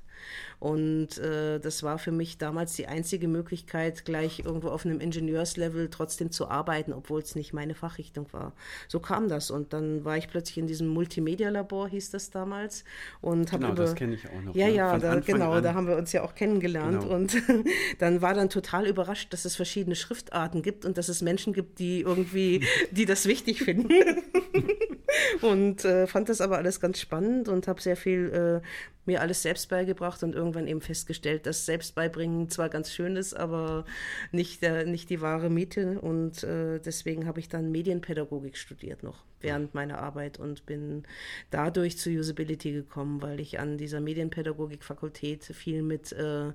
Und äh, das war für mich damals die einzige Möglichkeit, gleich irgendwo auf einem Ingenieurslevel trotzdem zu arbeiten, obwohl es nicht meine Fachrichtung war. So kam das. Und dann war ich plötzlich in diesem Multimedia-Labor, hieß das damals. Und genau, über, das kenne ich auch noch. Ja, ne? ja, da, genau, an. da haben wir uns ja auch kennengelernt. Genau. Und dann war dann total überrascht, dass es verschiedene Schriftarten gibt und dass es Menschen gibt, die irgendwie, die das wichtig finden. und äh, fand das aber alles ganz spannend und habe sehr viel äh, mir alles selbst beigebracht und irgendwann eben festgestellt, dass Selbstbeibringen zwar ganz schön ist, aber nicht, der, nicht die wahre Miete. Und äh, deswegen habe ich dann Medienpädagogik studiert noch während meiner Arbeit und bin dadurch zu Usability gekommen, weil ich an dieser Medienpädagogik-Fakultät viel mit äh,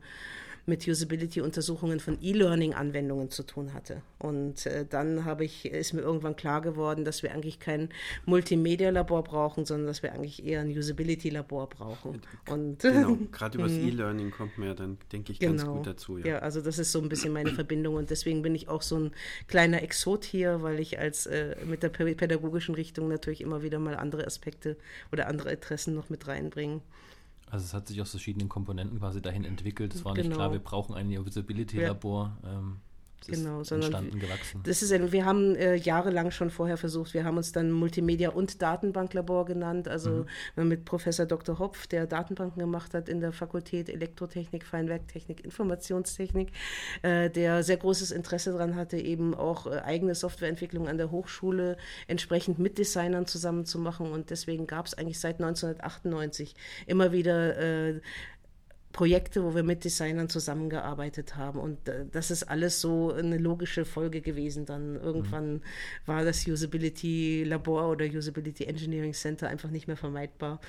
mit Usability-Untersuchungen von E-Learning-Anwendungen zu tun hatte. Und äh, dann habe ich, ist mir irgendwann klar geworden, dass wir eigentlich kein Multimedia-Labor brauchen, sondern dass wir eigentlich eher ein Usability-Labor brauchen. Und, genau, gerade über das mhm. E-Learning kommt mir dann, denke ich, ganz genau. gut dazu. Ja. ja, also das ist so ein bisschen meine Verbindung und deswegen bin ich auch so ein kleiner Exot hier, weil ich als äh, mit der pädagogischen Richtung natürlich immer wieder mal andere Aspekte oder andere Interessen noch mit reinbringe. Also es hat sich aus verschiedenen Komponenten quasi dahin entwickelt. Es war genau. nicht klar, wir brauchen ein Usability-Labor. Ja. Ähm, genau, sondern gewachsen. Das ist wir haben äh, jahrelang schon vorher versucht, wir haben uns dann Multimedia- und Datenbanklabor genannt, also mhm. mit Professor Dr. Hopf, der Datenbanken gemacht hat in der Fakultät Elektrotechnik, Feinwerktechnik, Informationstechnik, äh, der sehr großes Interesse daran hatte, eben auch äh, eigene Softwareentwicklung an der Hochschule entsprechend mit Designern zusammen zu machen und deswegen gab es eigentlich seit 1998 immer wieder äh, Projekte, wo wir mit Designern zusammengearbeitet haben. Und äh, das ist alles so eine logische Folge gewesen. Dann irgendwann mhm. war das Usability Labor oder Usability Engineering Center einfach nicht mehr vermeidbar.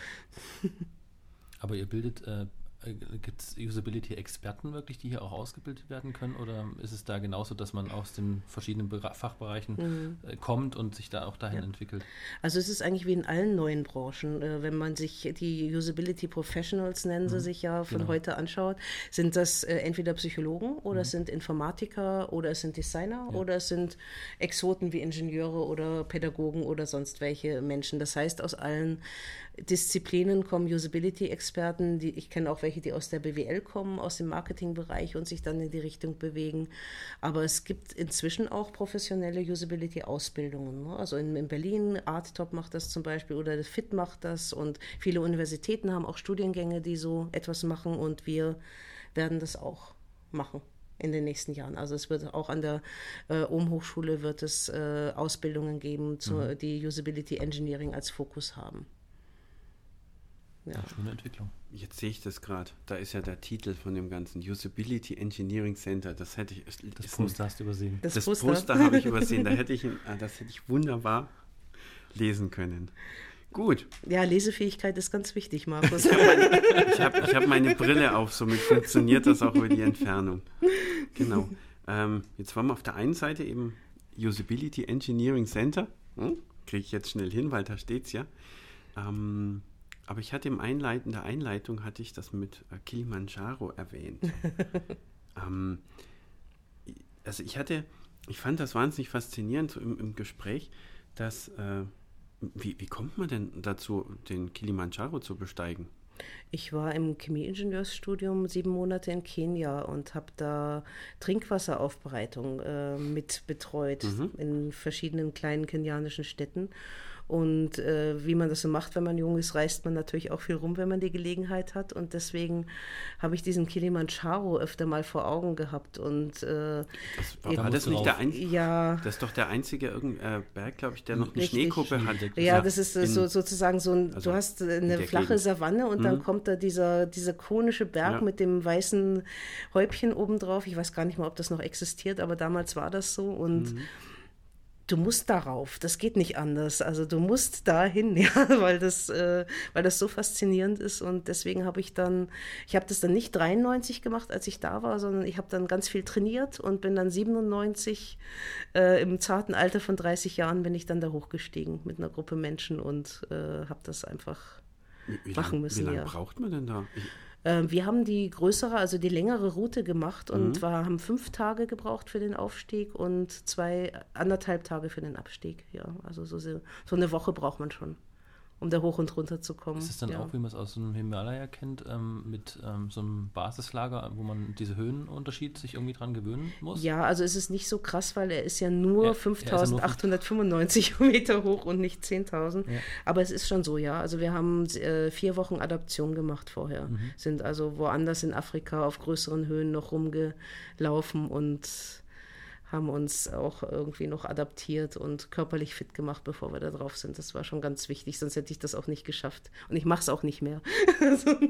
Aber ihr bildet äh, Gibt es Usability-Experten wirklich, die hier auch ausgebildet werden können? Oder ist es da genauso, dass man aus den verschiedenen Fachbereichen mhm. Äh, kommt und sich da auch dahin ja. entwickelt? Also es ist eigentlich wie in allen neuen Branchen. Äh, wenn man sich die Usability Professionals nennen sie mhm. sich ja von genau. heute anschaut, sind das entweder Psychologen oder mhm. es sind Informatiker oder es sind Designer ja. oder es sind Exoten wie Ingenieure oder Pädagogen oder sonst welche Menschen. Das heißt, aus allen Disziplinen kommen Usability-Experten, die ich kenne auch welche, die aus der BWL kommen, aus dem Marketingbereich und sich dann in die Richtung bewegen. Aber es gibt inzwischen auch professionelle Usability-Ausbildungen. Ne? Also in, in Berlin, Arttop macht das zum Beispiel oder FIT macht das und viele Universitäten haben auch Studiengänge, die so etwas machen und wir werden das auch machen in den nächsten Jahren. Also es wird auch an der äh, Ohm-Hochschule wird es äh, Ausbildungen geben, zu, mhm. die Usability Engineering als Fokus haben. Ja. ja schöne Entwicklung. Jetzt sehe ich das gerade. Da ist ja der Titel von dem ganzen Usability Engineering Center. Das hätte ich. Das Poster hast du übersehen. Das, das Poster, Poster habe ich übersehen. Da hätte ich, ah, das hätte ich wunderbar lesen können. Gut. Ja, Lesefähigkeit ist ganz wichtig, Markus. ich habe hab meine Brille auf, somit funktioniert das auch über die Entfernung. Genau. Ähm, jetzt waren wir auf der einen Seite eben Usability Engineering Center. Hm? Kriege ich jetzt schnell hin, weil da steht es ja. Ähm, aber ich hatte im Einleiten, in der Einleitung hatte ich das mit äh, Kilimanjaro erwähnt. ähm, also ich hatte, ich fand das wahnsinnig faszinierend so im, im Gespräch, dass äh, wie, wie kommt man denn dazu, den Kilimanjaro zu besteigen? Ich war im Chemieingenieursstudium sieben Monate in Kenia und habe da Trinkwasseraufbereitung äh, mit betreut mhm. in verschiedenen kleinen kenianischen Städten. Und äh, wie man das so macht, wenn man jung ist, reist man natürlich auch viel rum, wenn man die Gelegenheit hat. Und deswegen habe ich diesen Kilimanjaro öfter mal vor Augen gehabt. Und äh, das war, war das nicht der einzige? Ja. Das ist doch der einzige äh, Berg, glaube ich, der noch eine Schneekuppe hat. Ja, das ist in, so, sozusagen so ein, also du hast eine flache Gegend. Savanne und mhm. dann kommt da dieser, dieser konische Berg ja. mit dem weißen Häubchen obendrauf. Ich weiß gar nicht mal, ob das noch existiert, aber damals war das so. Und mhm du musst darauf, das geht nicht anders. Also du musst dahin, ja, weil das, äh, weil das so faszinierend ist. Und deswegen habe ich dann, ich habe das dann nicht 93 gemacht, als ich da war, sondern ich habe dann ganz viel trainiert und bin dann 97 äh, im zarten Alter von 30 Jahren bin ich dann da hochgestiegen mit einer Gruppe Menschen und äh, habe das einfach wie, wie machen lang, müssen. Wie lange ja. braucht man denn da? Ich ähm, wir haben die größere, also die längere Route gemacht und mhm. war, haben fünf Tage gebraucht für den Aufstieg und zwei, anderthalb Tage für den Abstieg. Ja, also so, so eine Woche braucht man schon um da hoch und runter zu kommen. Ist es dann ja. auch, wie man es aus dem Himalaya kennt, ähm, mit ähm, so einem Basislager, wo man diese Höhenunterschied sich irgendwie dran gewöhnen muss? Ja, also es ist nicht so krass, weil er ist ja nur ja, 5895 Meter hoch und nicht 10.000. Ja. Aber es ist schon so, ja. Also wir haben äh, vier Wochen Adaption gemacht vorher. Mhm. Sind also woanders in Afrika auf größeren Höhen noch rumgelaufen und haben uns auch irgendwie noch adaptiert und körperlich fit gemacht, bevor wir da drauf sind. Das war schon ganz wichtig, sonst hätte ich das auch nicht geschafft. Und ich mache es auch nicht mehr.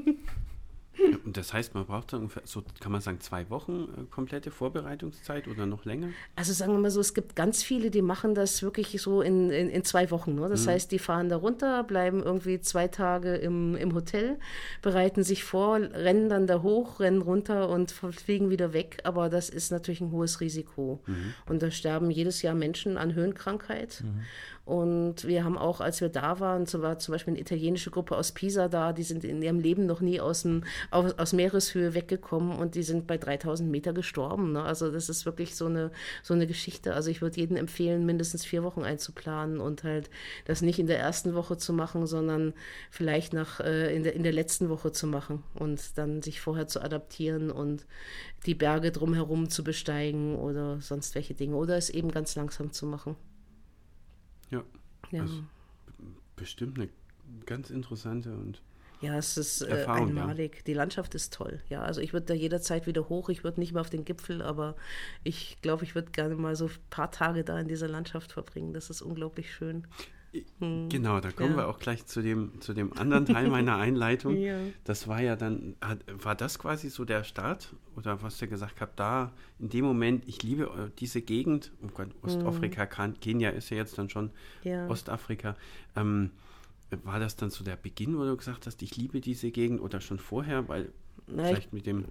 Und das heißt, man braucht ungefähr, so kann man sagen, zwei Wochen äh, komplette Vorbereitungszeit oder noch länger? Also sagen wir mal so, es gibt ganz viele, die machen das wirklich so in, in, in zwei Wochen. Ne? Das mhm. heißt, die fahren da runter, bleiben irgendwie zwei Tage im, im Hotel, bereiten sich vor, rennen dann da hoch, rennen runter und fliegen wieder weg. Aber das ist natürlich ein hohes Risiko. Mhm. Und da sterben jedes Jahr Menschen an Höhenkrankheit. Mhm. Und wir haben auch, als wir da waren, so war zum Beispiel eine italienische Gruppe aus Pisa da, die sind in ihrem Leben noch nie aus, dem, aus, aus Meereshöhe weggekommen und die sind bei 3000 Meter gestorben. Ne? Also das ist wirklich so eine, so eine Geschichte. Also ich würde jedem empfehlen, mindestens vier Wochen einzuplanen und halt das nicht in der ersten Woche zu machen, sondern vielleicht nach, äh, in, der, in der letzten Woche zu machen und dann sich vorher zu adaptieren und die Berge drumherum zu besteigen oder sonst welche Dinge oder es eben ganz langsam zu machen. Ja. ja. Also bestimmt eine ganz interessante und ja, es ist äh, einmalig. Ja. Die Landschaft ist toll. Ja, also ich würde da jederzeit wieder hoch. Ich würde nicht mehr auf den Gipfel, aber ich glaube, ich würde gerne mal so ein paar Tage da in dieser Landschaft verbringen. Das ist unglaublich schön. Hm. Genau, da kommen ja. wir auch gleich zu dem, zu dem anderen Teil meiner Einleitung. ja. Das war ja dann, war das quasi so der Start? Oder was ihr gesagt habt, da in dem Moment, ich liebe äh, diese Gegend, oh Gott, Ostafrika, hm. Kenia ist ja jetzt dann schon ja. Ostafrika. Ähm, war das dann so der Beginn, wo du gesagt hast, ich liebe diese Gegend oder schon vorher? Weil Vielleicht mit dem.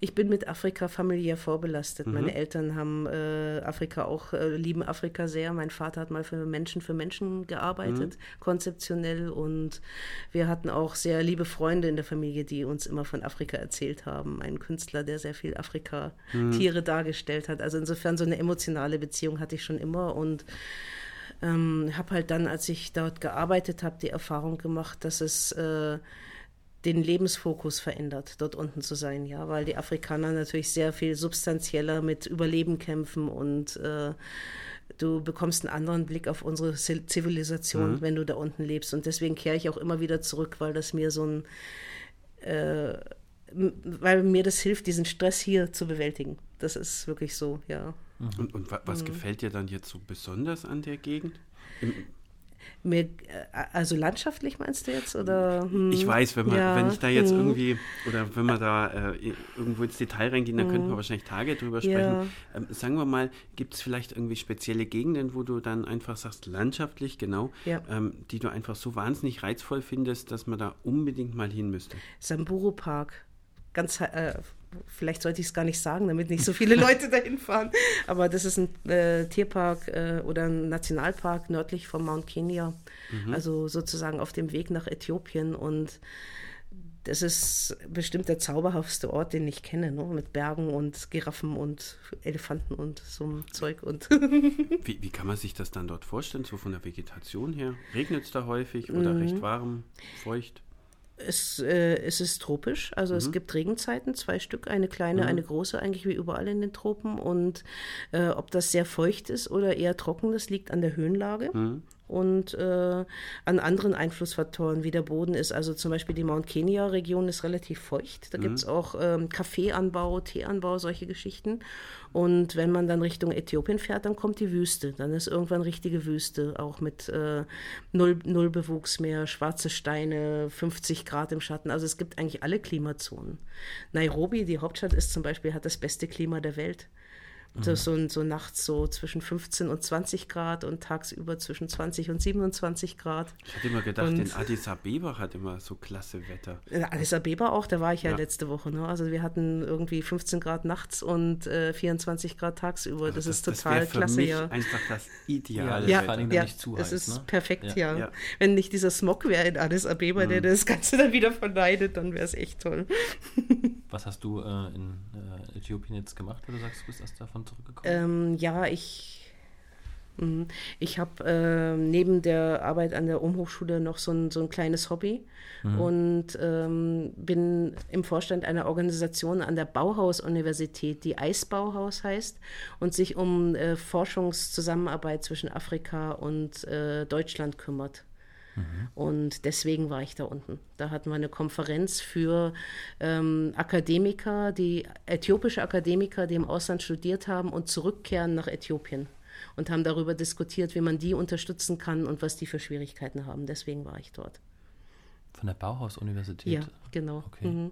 Ich bin mit Afrika familiär vorbelastet. Mhm. Meine Eltern haben äh, Afrika auch, äh, lieben Afrika sehr. Mein Vater hat mal für Menschen für Menschen gearbeitet, mhm. konzeptionell. Und wir hatten auch sehr liebe Freunde in der Familie, die uns immer von Afrika erzählt haben. Ein Künstler, der sehr viel Afrika-Tiere mhm. dargestellt hat. Also insofern so eine emotionale Beziehung hatte ich schon immer. Und ähm, habe halt dann, als ich dort gearbeitet habe, die Erfahrung gemacht, dass es äh, den Lebensfokus verändert, dort unten zu sein, ja, weil die Afrikaner natürlich sehr viel substanzieller mit Überleben kämpfen und äh, du bekommst einen anderen Blick auf unsere Zivilisation, mhm. wenn du da unten lebst. Und deswegen kehre ich auch immer wieder zurück, weil das mir so ein, äh, weil mir das hilft, diesen Stress hier zu bewältigen. Das ist wirklich so, ja. Und, und was mhm. gefällt dir dann jetzt so besonders an der Gegend? Im, Mehr, äh, also landschaftlich meinst du jetzt? Oder, hm, ich weiß, wenn, man, ja, wenn ich da jetzt hm. irgendwie, oder wenn man da äh, irgendwo ins Detail reingehen, dann hm. könnten wir wahrscheinlich Tage drüber sprechen. Ja. Ähm, sagen wir mal, gibt es vielleicht irgendwie spezielle Gegenden, wo du dann einfach sagst, landschaftlich, genau, ja. ähm, die du einfach so wahnsinnig reizvoll findest, dass man da unbedingt mal hin müsste? Samburu Park. Ganz äh, vielleicht sollte ich es gar nicht sagen, damit nicht so viele Leute dahin fahren. Aber das ist ein äh, Tierpark äh, oder ein Nationalpark nördlich von Mount Kenya, mhm. also sozusagen auf dem Weg nach Äthiopien. Und das ist bestimmt der zauberhaftste Ort, den ich kenne, ne? mit Bergen und Giraffen und Elefanten und so einem Zeug. Und wie, wie, kann man sich das dann dort vorstellen, so von der Vegetation her? Regnet es da häufig oder mhm. recht warm, feucht? Es, äh, es ist tropisch, also mhm. es gibt Regenzeiten, zwei Stück, eine kleine, mhm. eine große, eigentlich wie überall in den Tropen. Und äh, ob das sehr feucht ist oder eher trocken, das liegt an der Höhenlage. Mhm und äh, an anderen Einflussfaktoren, wie der Boden ist. Also zum Beispiel die Mount Kenya-Region ist relativ feucht. Da mhm. gibt es auch ähm, Kaffeeanbau, Teeanbau, solche Geschichten. Und wenn man dann Richtung Äthiopien fährt, dann kommt die Wüste. Dann ist irgendwann richtige Wüste, auch mit äh, null, null Bewuchs mehr, schwarze Steine, 50 Grad im Schatten. Also es gibt eigentlich alle Klimazonen. Nairobi, die Hauptstadt, ist zum Beispiel, hat das beste Klima der Welt. Mhm. So, so nachts so zwischen 15 und 20 Grad und tagsüber zwischen 20 und 27 Grad. Ich hatte immer gedacht, und, in Addis Abeba hat immer so klasse Wetter. In Addis Abeba auch, da war ich ja, ja. letzte Woche. Ne? Also wir hatten irgendwie 15 Grad nachts und äh, 24 Grad tagsüber. Also das, das, ist total das klasse, ja. Einfach das Ideale. Ja, ja, ja nicht zu das heiß, ist ne? perfekt, ja. ja. Wenn nicht dieser Smog wäre in Addis Abeba, mhm. der das Ganze dann wieder verleidet, dann wäre es echt toll. Was hast du äh, in äh, Äthiopien jetzt gemacht, weil du sagst, du bist erst davon zurückgekommen? Ähm, ja, ich, hm, ich habe äh, neben der Arbeit an der Umhochschule noch so ein, so ein kleines Hobby mhm. und ähm, bin im Vorstand einer Organisation an der Bauhaus-Universität, die Eisbauhaus heißt und sich um äh, Forschungszusammenarbeit zwischen Afrika und äh, Deutschland kümmert. Mhm. Und deswegen war ich da unten. Da hatten wir eine Konferenz für ähm, Akademiker, die äthiopische Akademiker, die im Ausland studiert haben und zurückkehren nach Äthiopien. Und haben darüber diskutiert, wie man die unterstützen kann und was die für Schwierigkeiten haben. Deswegen war ich dort. Von der Bauhaus-Universität? Ja, genau. Okay. Mhm.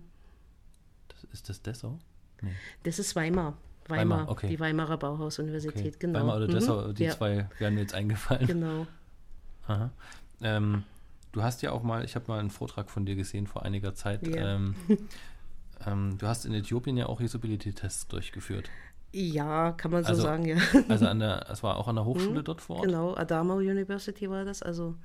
Das, ist das Dessau? Nee. Das ist Weimar. Weimar, Weimar okay. die Weimarer Bauhaus-Universität, okay. genau. Weimar oder Dessau, mhm. die ja. zwei werden mir jetzt eingefallen. Genau. Aha. Ähm, du hast ja auch mal, ich habe mal einen Vortrag von dir gesehen vor einiger Zeit. Ja. Ähm, ähm, du hast in Äthiopien ja auch Usability-Tests durchgeführt. Ja, kann man so also, sagen, ja. Also an der, es war auch an der Hochschule mhm, dort vor Ort? Genau, Adama University war das, also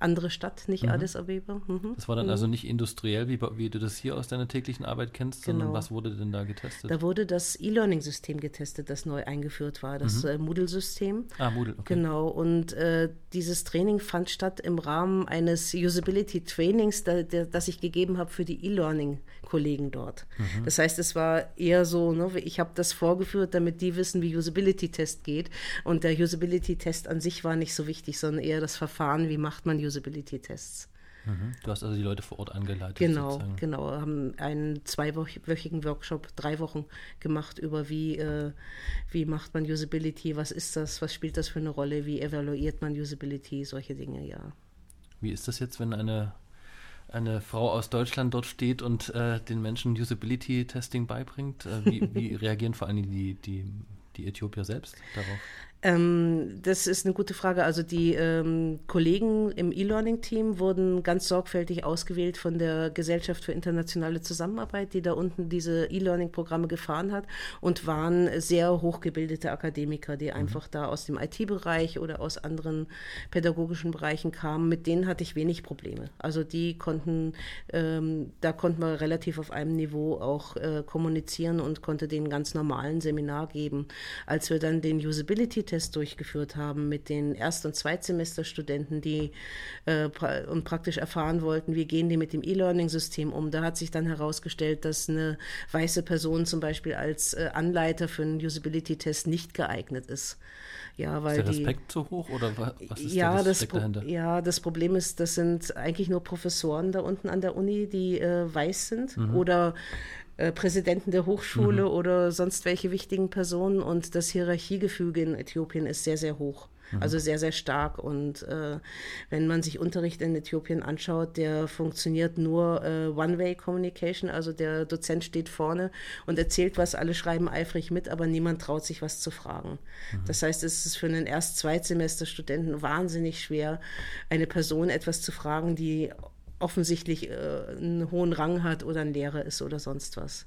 andere Stadt, nicht mhm. Addis Abeba. Mhm. Das war dann mhm. also nicht industriell, wie, wie du das hier aus deiner täglichen Arbeit kennst, genau. sondern was wurde denn da getestet? Da wurde das E-Learning-System getestet, das neu eingeführt war, das mhm. äh, Moodle-System. Ah, Moodle, okay. Genau, und äh, dieses Training fand statt im Rahmen eines Usability-Trainings, da, das ich gegeben habe für die E-Learning-Kollegen dort. Mhm. Das heißt, es war eher so, ne, ich habe das vorgeführt, damit die wissen, wie Usability-Test geht. Und der Usability-Test an sich war nicht so wichtig, sondern eher das Verfahren, wie macht man Usability-Tests. Mhm. Du hast also die Leute vor Ort angeleitet. Genau, sozusagen. genau. Haben einen zweiwöchigen Workshop, drei Wochen gemacht über wie, äh, wie macht man Usability, was ist das, was spielt das für eine Rolle, wie evaluiert man Usability, solche Dinge, ja. Wie ist das jetzt, wenn eine eine Frau aus Deutschland dort steht und äh, den Menschen Usability-Testing beibringt? Äh, wie, wie, reagieren vor allem die, die, die Äthiopier selbst darauf? Ähm, das ist eine gute Frage. Also die ähm, Kollegen im E-Learning-Team wurden ganz sorgfältig ausgewählt von der Gesellschaft für internationale Zusammenarbeit, die da unten diese E-Learning-Programme gefahren hat und waren sehr hochgebildete Akademiker, die mhm. einfach da aus dem IT-Bereich oder aus anderen pädagogischen Bereichen kamen. Mit denen hatte ich wenig Probleme. Also die konnten, ähm, da konnten wir relativ auf einem Niveau auch äh, kommunizieren und konnte denen ganz normalen Seminar geben. Als wir dann den Usability Usability-Test durchgeführt haben mit den Erst- und Zweitsemesterstudenten, die äh, pra und praktisch erfahren wollten, wie gehen die mit dem E-Learning-System um. Da hat sich dann herausgestellt, dass eine weiße Person zum Beispiel als äh, Anleiter für einen Usability-Test nicht geeignet ist. Ja, weil ist der Respekt die, zu hoch oder was ist ja, der das dahinter? Ja, das Problem ist, das sind eigentlich nur Professoren da unten an der Uni, die äh, weiß sind mhm. oder äh, Präsidenten der Hochschule mhm. oder sonst welche wichtigen Personen und das Hierarchiegefüge in Äthiopien ist sehr, sehr hoch. Mhm. Also sehr, sehr stark. Und äh, wenn man sich Unterricht in Äthiopien anschaut, der funktioniert nur äh, One-Way-Communication. Also der Dozent steht vorne und erzählt was, alle schreiben eifrig mit, aber niemand traut sich was zu fragen. Mhm. Das heißt, es ist für einen Erst-Zweitsemester-Studenten wahnsinnig schwer, eine Person etwas zu fragen, die offensichtlich äh, einen hohen Rang hat oder ein Lehrer ist oder sonst was.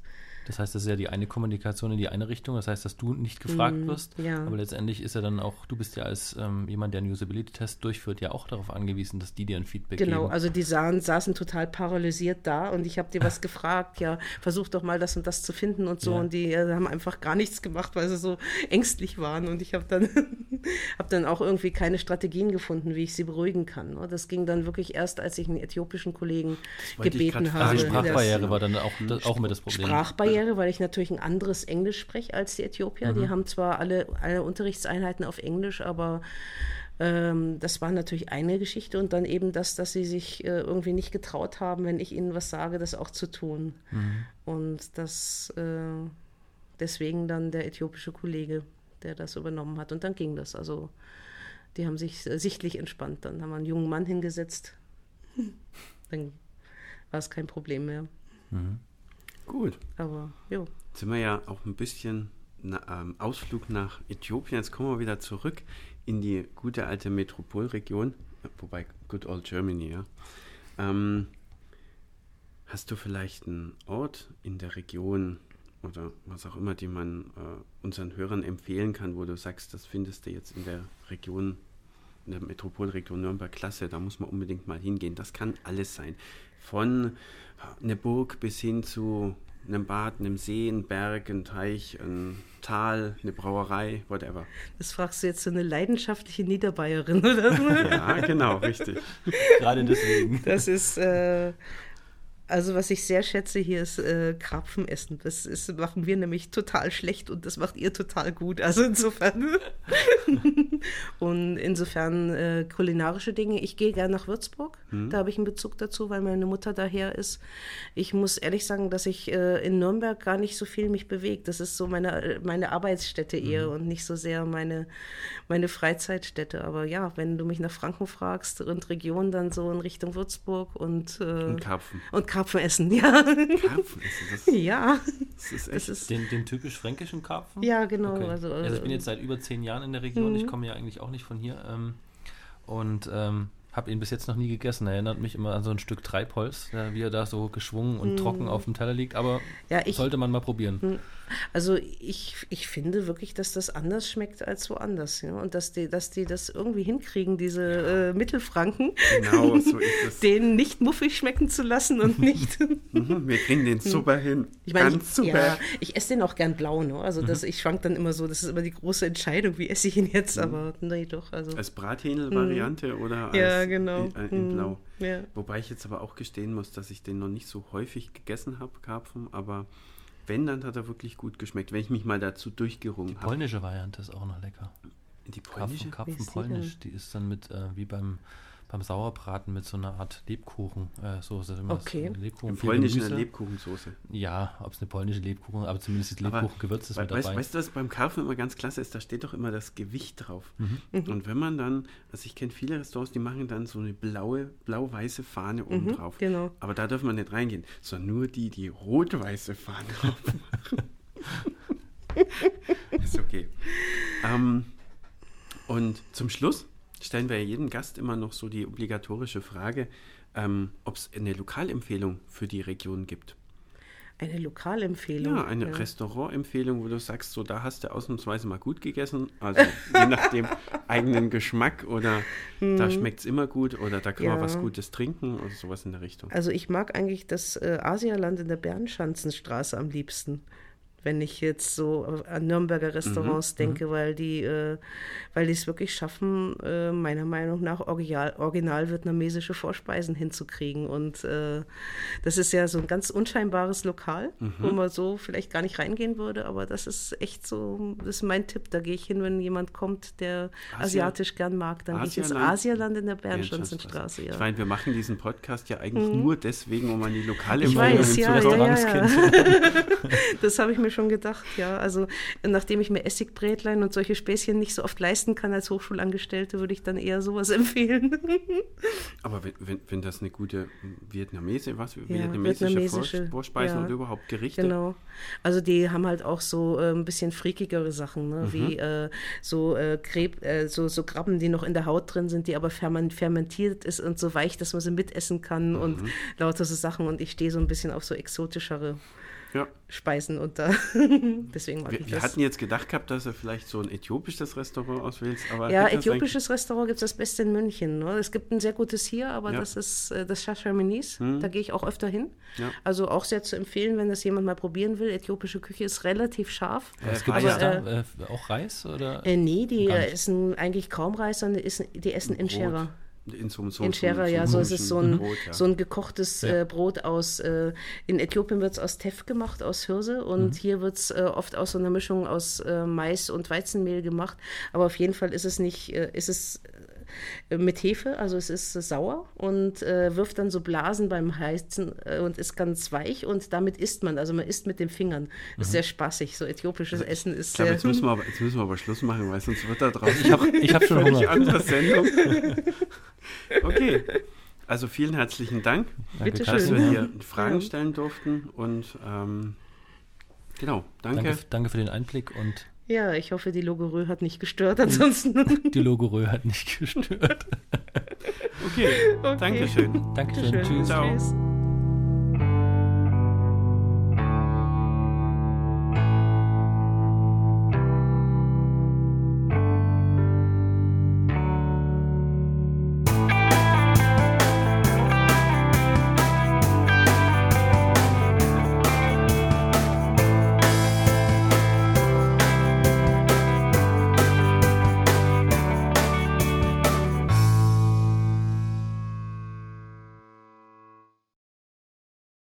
Das heißt, das ist ja die eine Kommunikation in die eine Richtung. Das heißt, dass du nicht gefragt Mm, wirst. ja. Aber letztendlich ist ja dann auch, du bist ja als ähm, jemand, der einen Usability-Test durchführt, ja auch darauf angewiesen, dass die dir ein Feedback Genau, geben. also die sahen, saßen total paralysiert da und ich habe dir was gefragt, ja, versuch doch mal das und das zu finden und so Ja. und die äh, haben einfach gar nichts gemacht, weil sie so ängstlich waren und ich habe dann, hab dann auch irgendwie keine Strategien gefunden, wie ich sie beruhigen kann. ne. Das ging dann wirklich erst, als ich einen äthiopischen Kollegen gebeten habe. Also fragen. das- Sprachbarriere war dann auch, das, auch mit das Problem. Sprachbarriere, weil ich natürlich ein anderes Englisch spreche als die Äthiopier. Mhm. Die haben zwar alle, alle Unterrichtseinheiten auf Englisch, aber ähm, das war natürlich eine Geschichte und dann eben das, dass sie sich äh, irgendwie nicht getraut haben, wenn ich ihnen was sage, das auch zu tun. Mhm. Und das äh, deswegen dann der äthiopische Kollege, der das übernommen hat. Und dann ging das. Also die haben sich äh, sichtlich entspannt. Dann haben wir einen jungen Mann hingesetzt. Dann war es kein Problem mehr. Mhm. Gut. Aber jo. Jetzt sind wir ja auch ein bisschen na, ähm, Ausflug nach Äthiopien. Jetzt kommen wir wieder zurück in die gute alte Metropolregion, wobei Good Old Germany, ja. Ähm, hast du vielleicht einen Ort in der Region oder was auch immer, den man äh, unseren Hörern empfehlen kann, wo du sagst, das findest du jetzt in der Region, der Metropolregion Nürnberg klasse, da muss man unbedingt mal hingehen. Das kann alles sein. Von einer Burg bis hin zu einem Bad, einem See, einem Berg, einem Teich, ein Tal, eine Brauerei, whatever. Das fragst du jetzt so eine leidenschaftliche Niederbayerin, oder? Ja, genau, richtig. Gerade deswegen. Das ist, äh, also was ich sehr schätze hier ist äh, Karpfenessen. Das ist, machen wir nämlich total schlecht und das macht ihr total gut. Also insofern. und insofern äh, kulinarische Dinge. Ich gehe gerne nach Würzburg. Da habe ich einen Bezug dazu, weil meine Mutter daher ist. Ich muss ehrlich sagen, dass ich äh, in Nürnberg gar nicht so viel mich bewege. Das ist so meine, meine Arbeitsstätte eher und nicht so sehr meine, meine Freizeitstätte. Aber ja, wenn du mich nach Franken fragst und Region, dann so in Richtung Würzburg und, äh, Und Karpfen. und Karpfen essen, ja. Karpfen ist das, ja, das ist das echt. ist, Den, den typisch fränkischen Karpfen? ja, genau. Okay. Also, also ich äh, bin jetzt seit über zehn Jahren in der Region. Mhm. Ich komme ja eigentlich auch nicht von hier. Ähm, und ähm, habe ihn bis jetzt noch nie gegessen. Erinnert mich immer an so ein Stück Treibholz, ja, wie er da so geschwungen und trocken auf dem Teller liegt. Aber Mhm. Ja, ich- sollte man mal probieren. Also ich, ich finde wirklich, dass das anders schmeckt als woanders. Ja? Und dass die, dass die das irgendwie hinkriegen, diese äh, Mittelfranken, Genau, so ist es. den nicht muffig schmecken zu lassen und nicht. Mhm, wir kriegen den super hin. Ich meine, Ganz ich, super. ja, ich esse den auch gern blau, ne? Also das, ich schwank dann immer so, das ist immer die große Entscheidung, wie esse ich ihn jetzt, aber nee, doch. Also, Als Brathähnel-Variante oder als Mhm. Ja, genau. in, äh, in Mhm. Blau. ja. Wobei ich jetzt aber auch gestehen muss, dass ich den noch nicht so häufig gegessen habe, Karpfen, aber wenn, dann hat er wirklich gut geschmeckt, wenn ich mich mal dazu durchgerungen habe. Polnische Variante ist auch noch lecker. Die polnische? Karpfen, Karpfen die polnisch. Die ist dann mit, äh, wie beim, beim Sauerbraten, mit so einer Art Lebkuchen. Äh, Okay. Lebkuchen, Im polnischen Gemüse. Lebkuchensoße. Ja, ob es eine polnische Lebkuchen, aber zumindest das Lebkuchengewürz ist mit weißt, dabei. weißt du, was beim Karpfen immer ganz klasse ist? Da steht doch immer das Gewicht drauf. Mhm. Und wenn man dann, also ich kenne viele Restaurants, die machen dann so eine blaue, blau-weiße Fahne oben Mhm, drauf. genau. Aber da dürfen wir nicht reingehen, sondern nur die, die rot-weiße Fahne drauf machen. ist okay. Ähm, und zum Schluss stellen wir jedem Gast immer noch so die obligatorische Frage, ähm, ob es eine Lokalempfehlung für die Region gibt. Eine Lokalempfehlung. Ja, eine Restaurantempfehlung, wo du sagst, so da hast du ausnahmsweise mal gut gegessen. Also je nach dem eigenen Geschmack oder da schmeckt es immer gut oder da kann man Ja. was Gutes trinken oder sowas in der Richtung. Also ich mag eigentlich das äh, Asialand in der Bernschanzenstraße am liebsten. Wenn ich jetzt so an Nürnberger Restaurants mhm, denke, mhm. weil die, äh, weil die es wirklich schaffen, äh, meiner Meinung nach original, original vietnamesische Vorspeisen hinzukriegen. Und äh, das ist ja so ein ganz unscheinbares Lokal, mhm. wo man so vielleicht gar nicht reingehen würde, aber das ist echt so, das ist mein Tipp. Da gehe ich hin, wenn jemand kommt, der Asia, asiatisch gern mag, dann gehe ich ins Asialand in der Bernschanzenstraße. Ja. Ich meine, wir machen diesen Podcast ja eigentlich mhm. nur deswegen, um an die lokale weiß, ja, zu Restaurants ja, ja, ja. Das habe ich mir schon gedacht, ja. Also nachdem ich mir Essigbrätlein und solche Späßchen nicht so oft leisten kann als Hochschulangestellte, würde ich dann eher sowas empfehlen. Aber wenn, wenn, wenn das eine gute Vietnamese, was? Ja, vietnamesische, vietnamesische Vorspeisen ja, oder überhaupt Gerichte? Genau. Also die haben halt auch so äh, ein bisschen freakigere Sachen, ne? Mhm. wie äh, so, äh, Kreb, äh, so, so Krabben, die noch in der Haut drin sind, die aber fermentiert ist und so weich, dass man sie mitessen kann mhm. und lauter so Sachen. Und ich stehe so ein bisschen auf so exotischere ja. Speisen unter. Deswegen mag wir, ich das. Wir hatten jetzt gedacht gehabt, dass du vielleicht so ein äthiopisches Restaurant auswählst. Aber ja, äthiopisches Restaurant gibt es das Beste in München. Ne? Es gibt ein sehr gutes hier, aber ja. das ist äh, das Shashaminis. Hm. Da gehe ich auch öfter hin. Ja. Also auch sehr zu empfehlen, wenn das jemand mal probieren will. Äthiopische Küche ist relativ scharf. Äh, es gibt aber, da, äh, auch Reis? Oder? Äh, nee, die essen eigentlich kaum Reis, sondern die essen, die essen. In, so, so, Injera, so, ja, so ist es so ein, Brot, ja. so ein gekochtes ja. äh, Brot aus, äh, in Äthiopien wird es aus Teff gemacht, aus Hirse und mhm. hier wird es äh, oft aus so einer Mischung aus äh, Mais und Weizenmehl gemacht, aber auf jeden Fall ist es nicht, äh, ist es äh, mit Hefe, also es ist sauer und wirft dann so Blasen beim Heizen und ist ganz weich und damit isst man, also man isst mit den Fingern. Mhm. Ist sehr spaßig, so äthiopisches also, Essen ist ich glaub, sehr... Jetzt müssen, wir aber, jetzt müssen wir aber Schluss machen, weil sonst wird da draußen... Ich habe ich hab schon Hunger. andere Sendung. Okay. Also vielen herzlichen Dank, Bitte dass schön. wir hier Fragen stellen durften. Und ähm, genau, danke. danke. danke. für den Einblick und ja, ich hoffe, die Logorö hat nicht gestört ansonsten. Die Logorö hat nicht gestört. okay, okay. Dankeschön. Dankeschön. Tschüss. Ciao. Tschüss.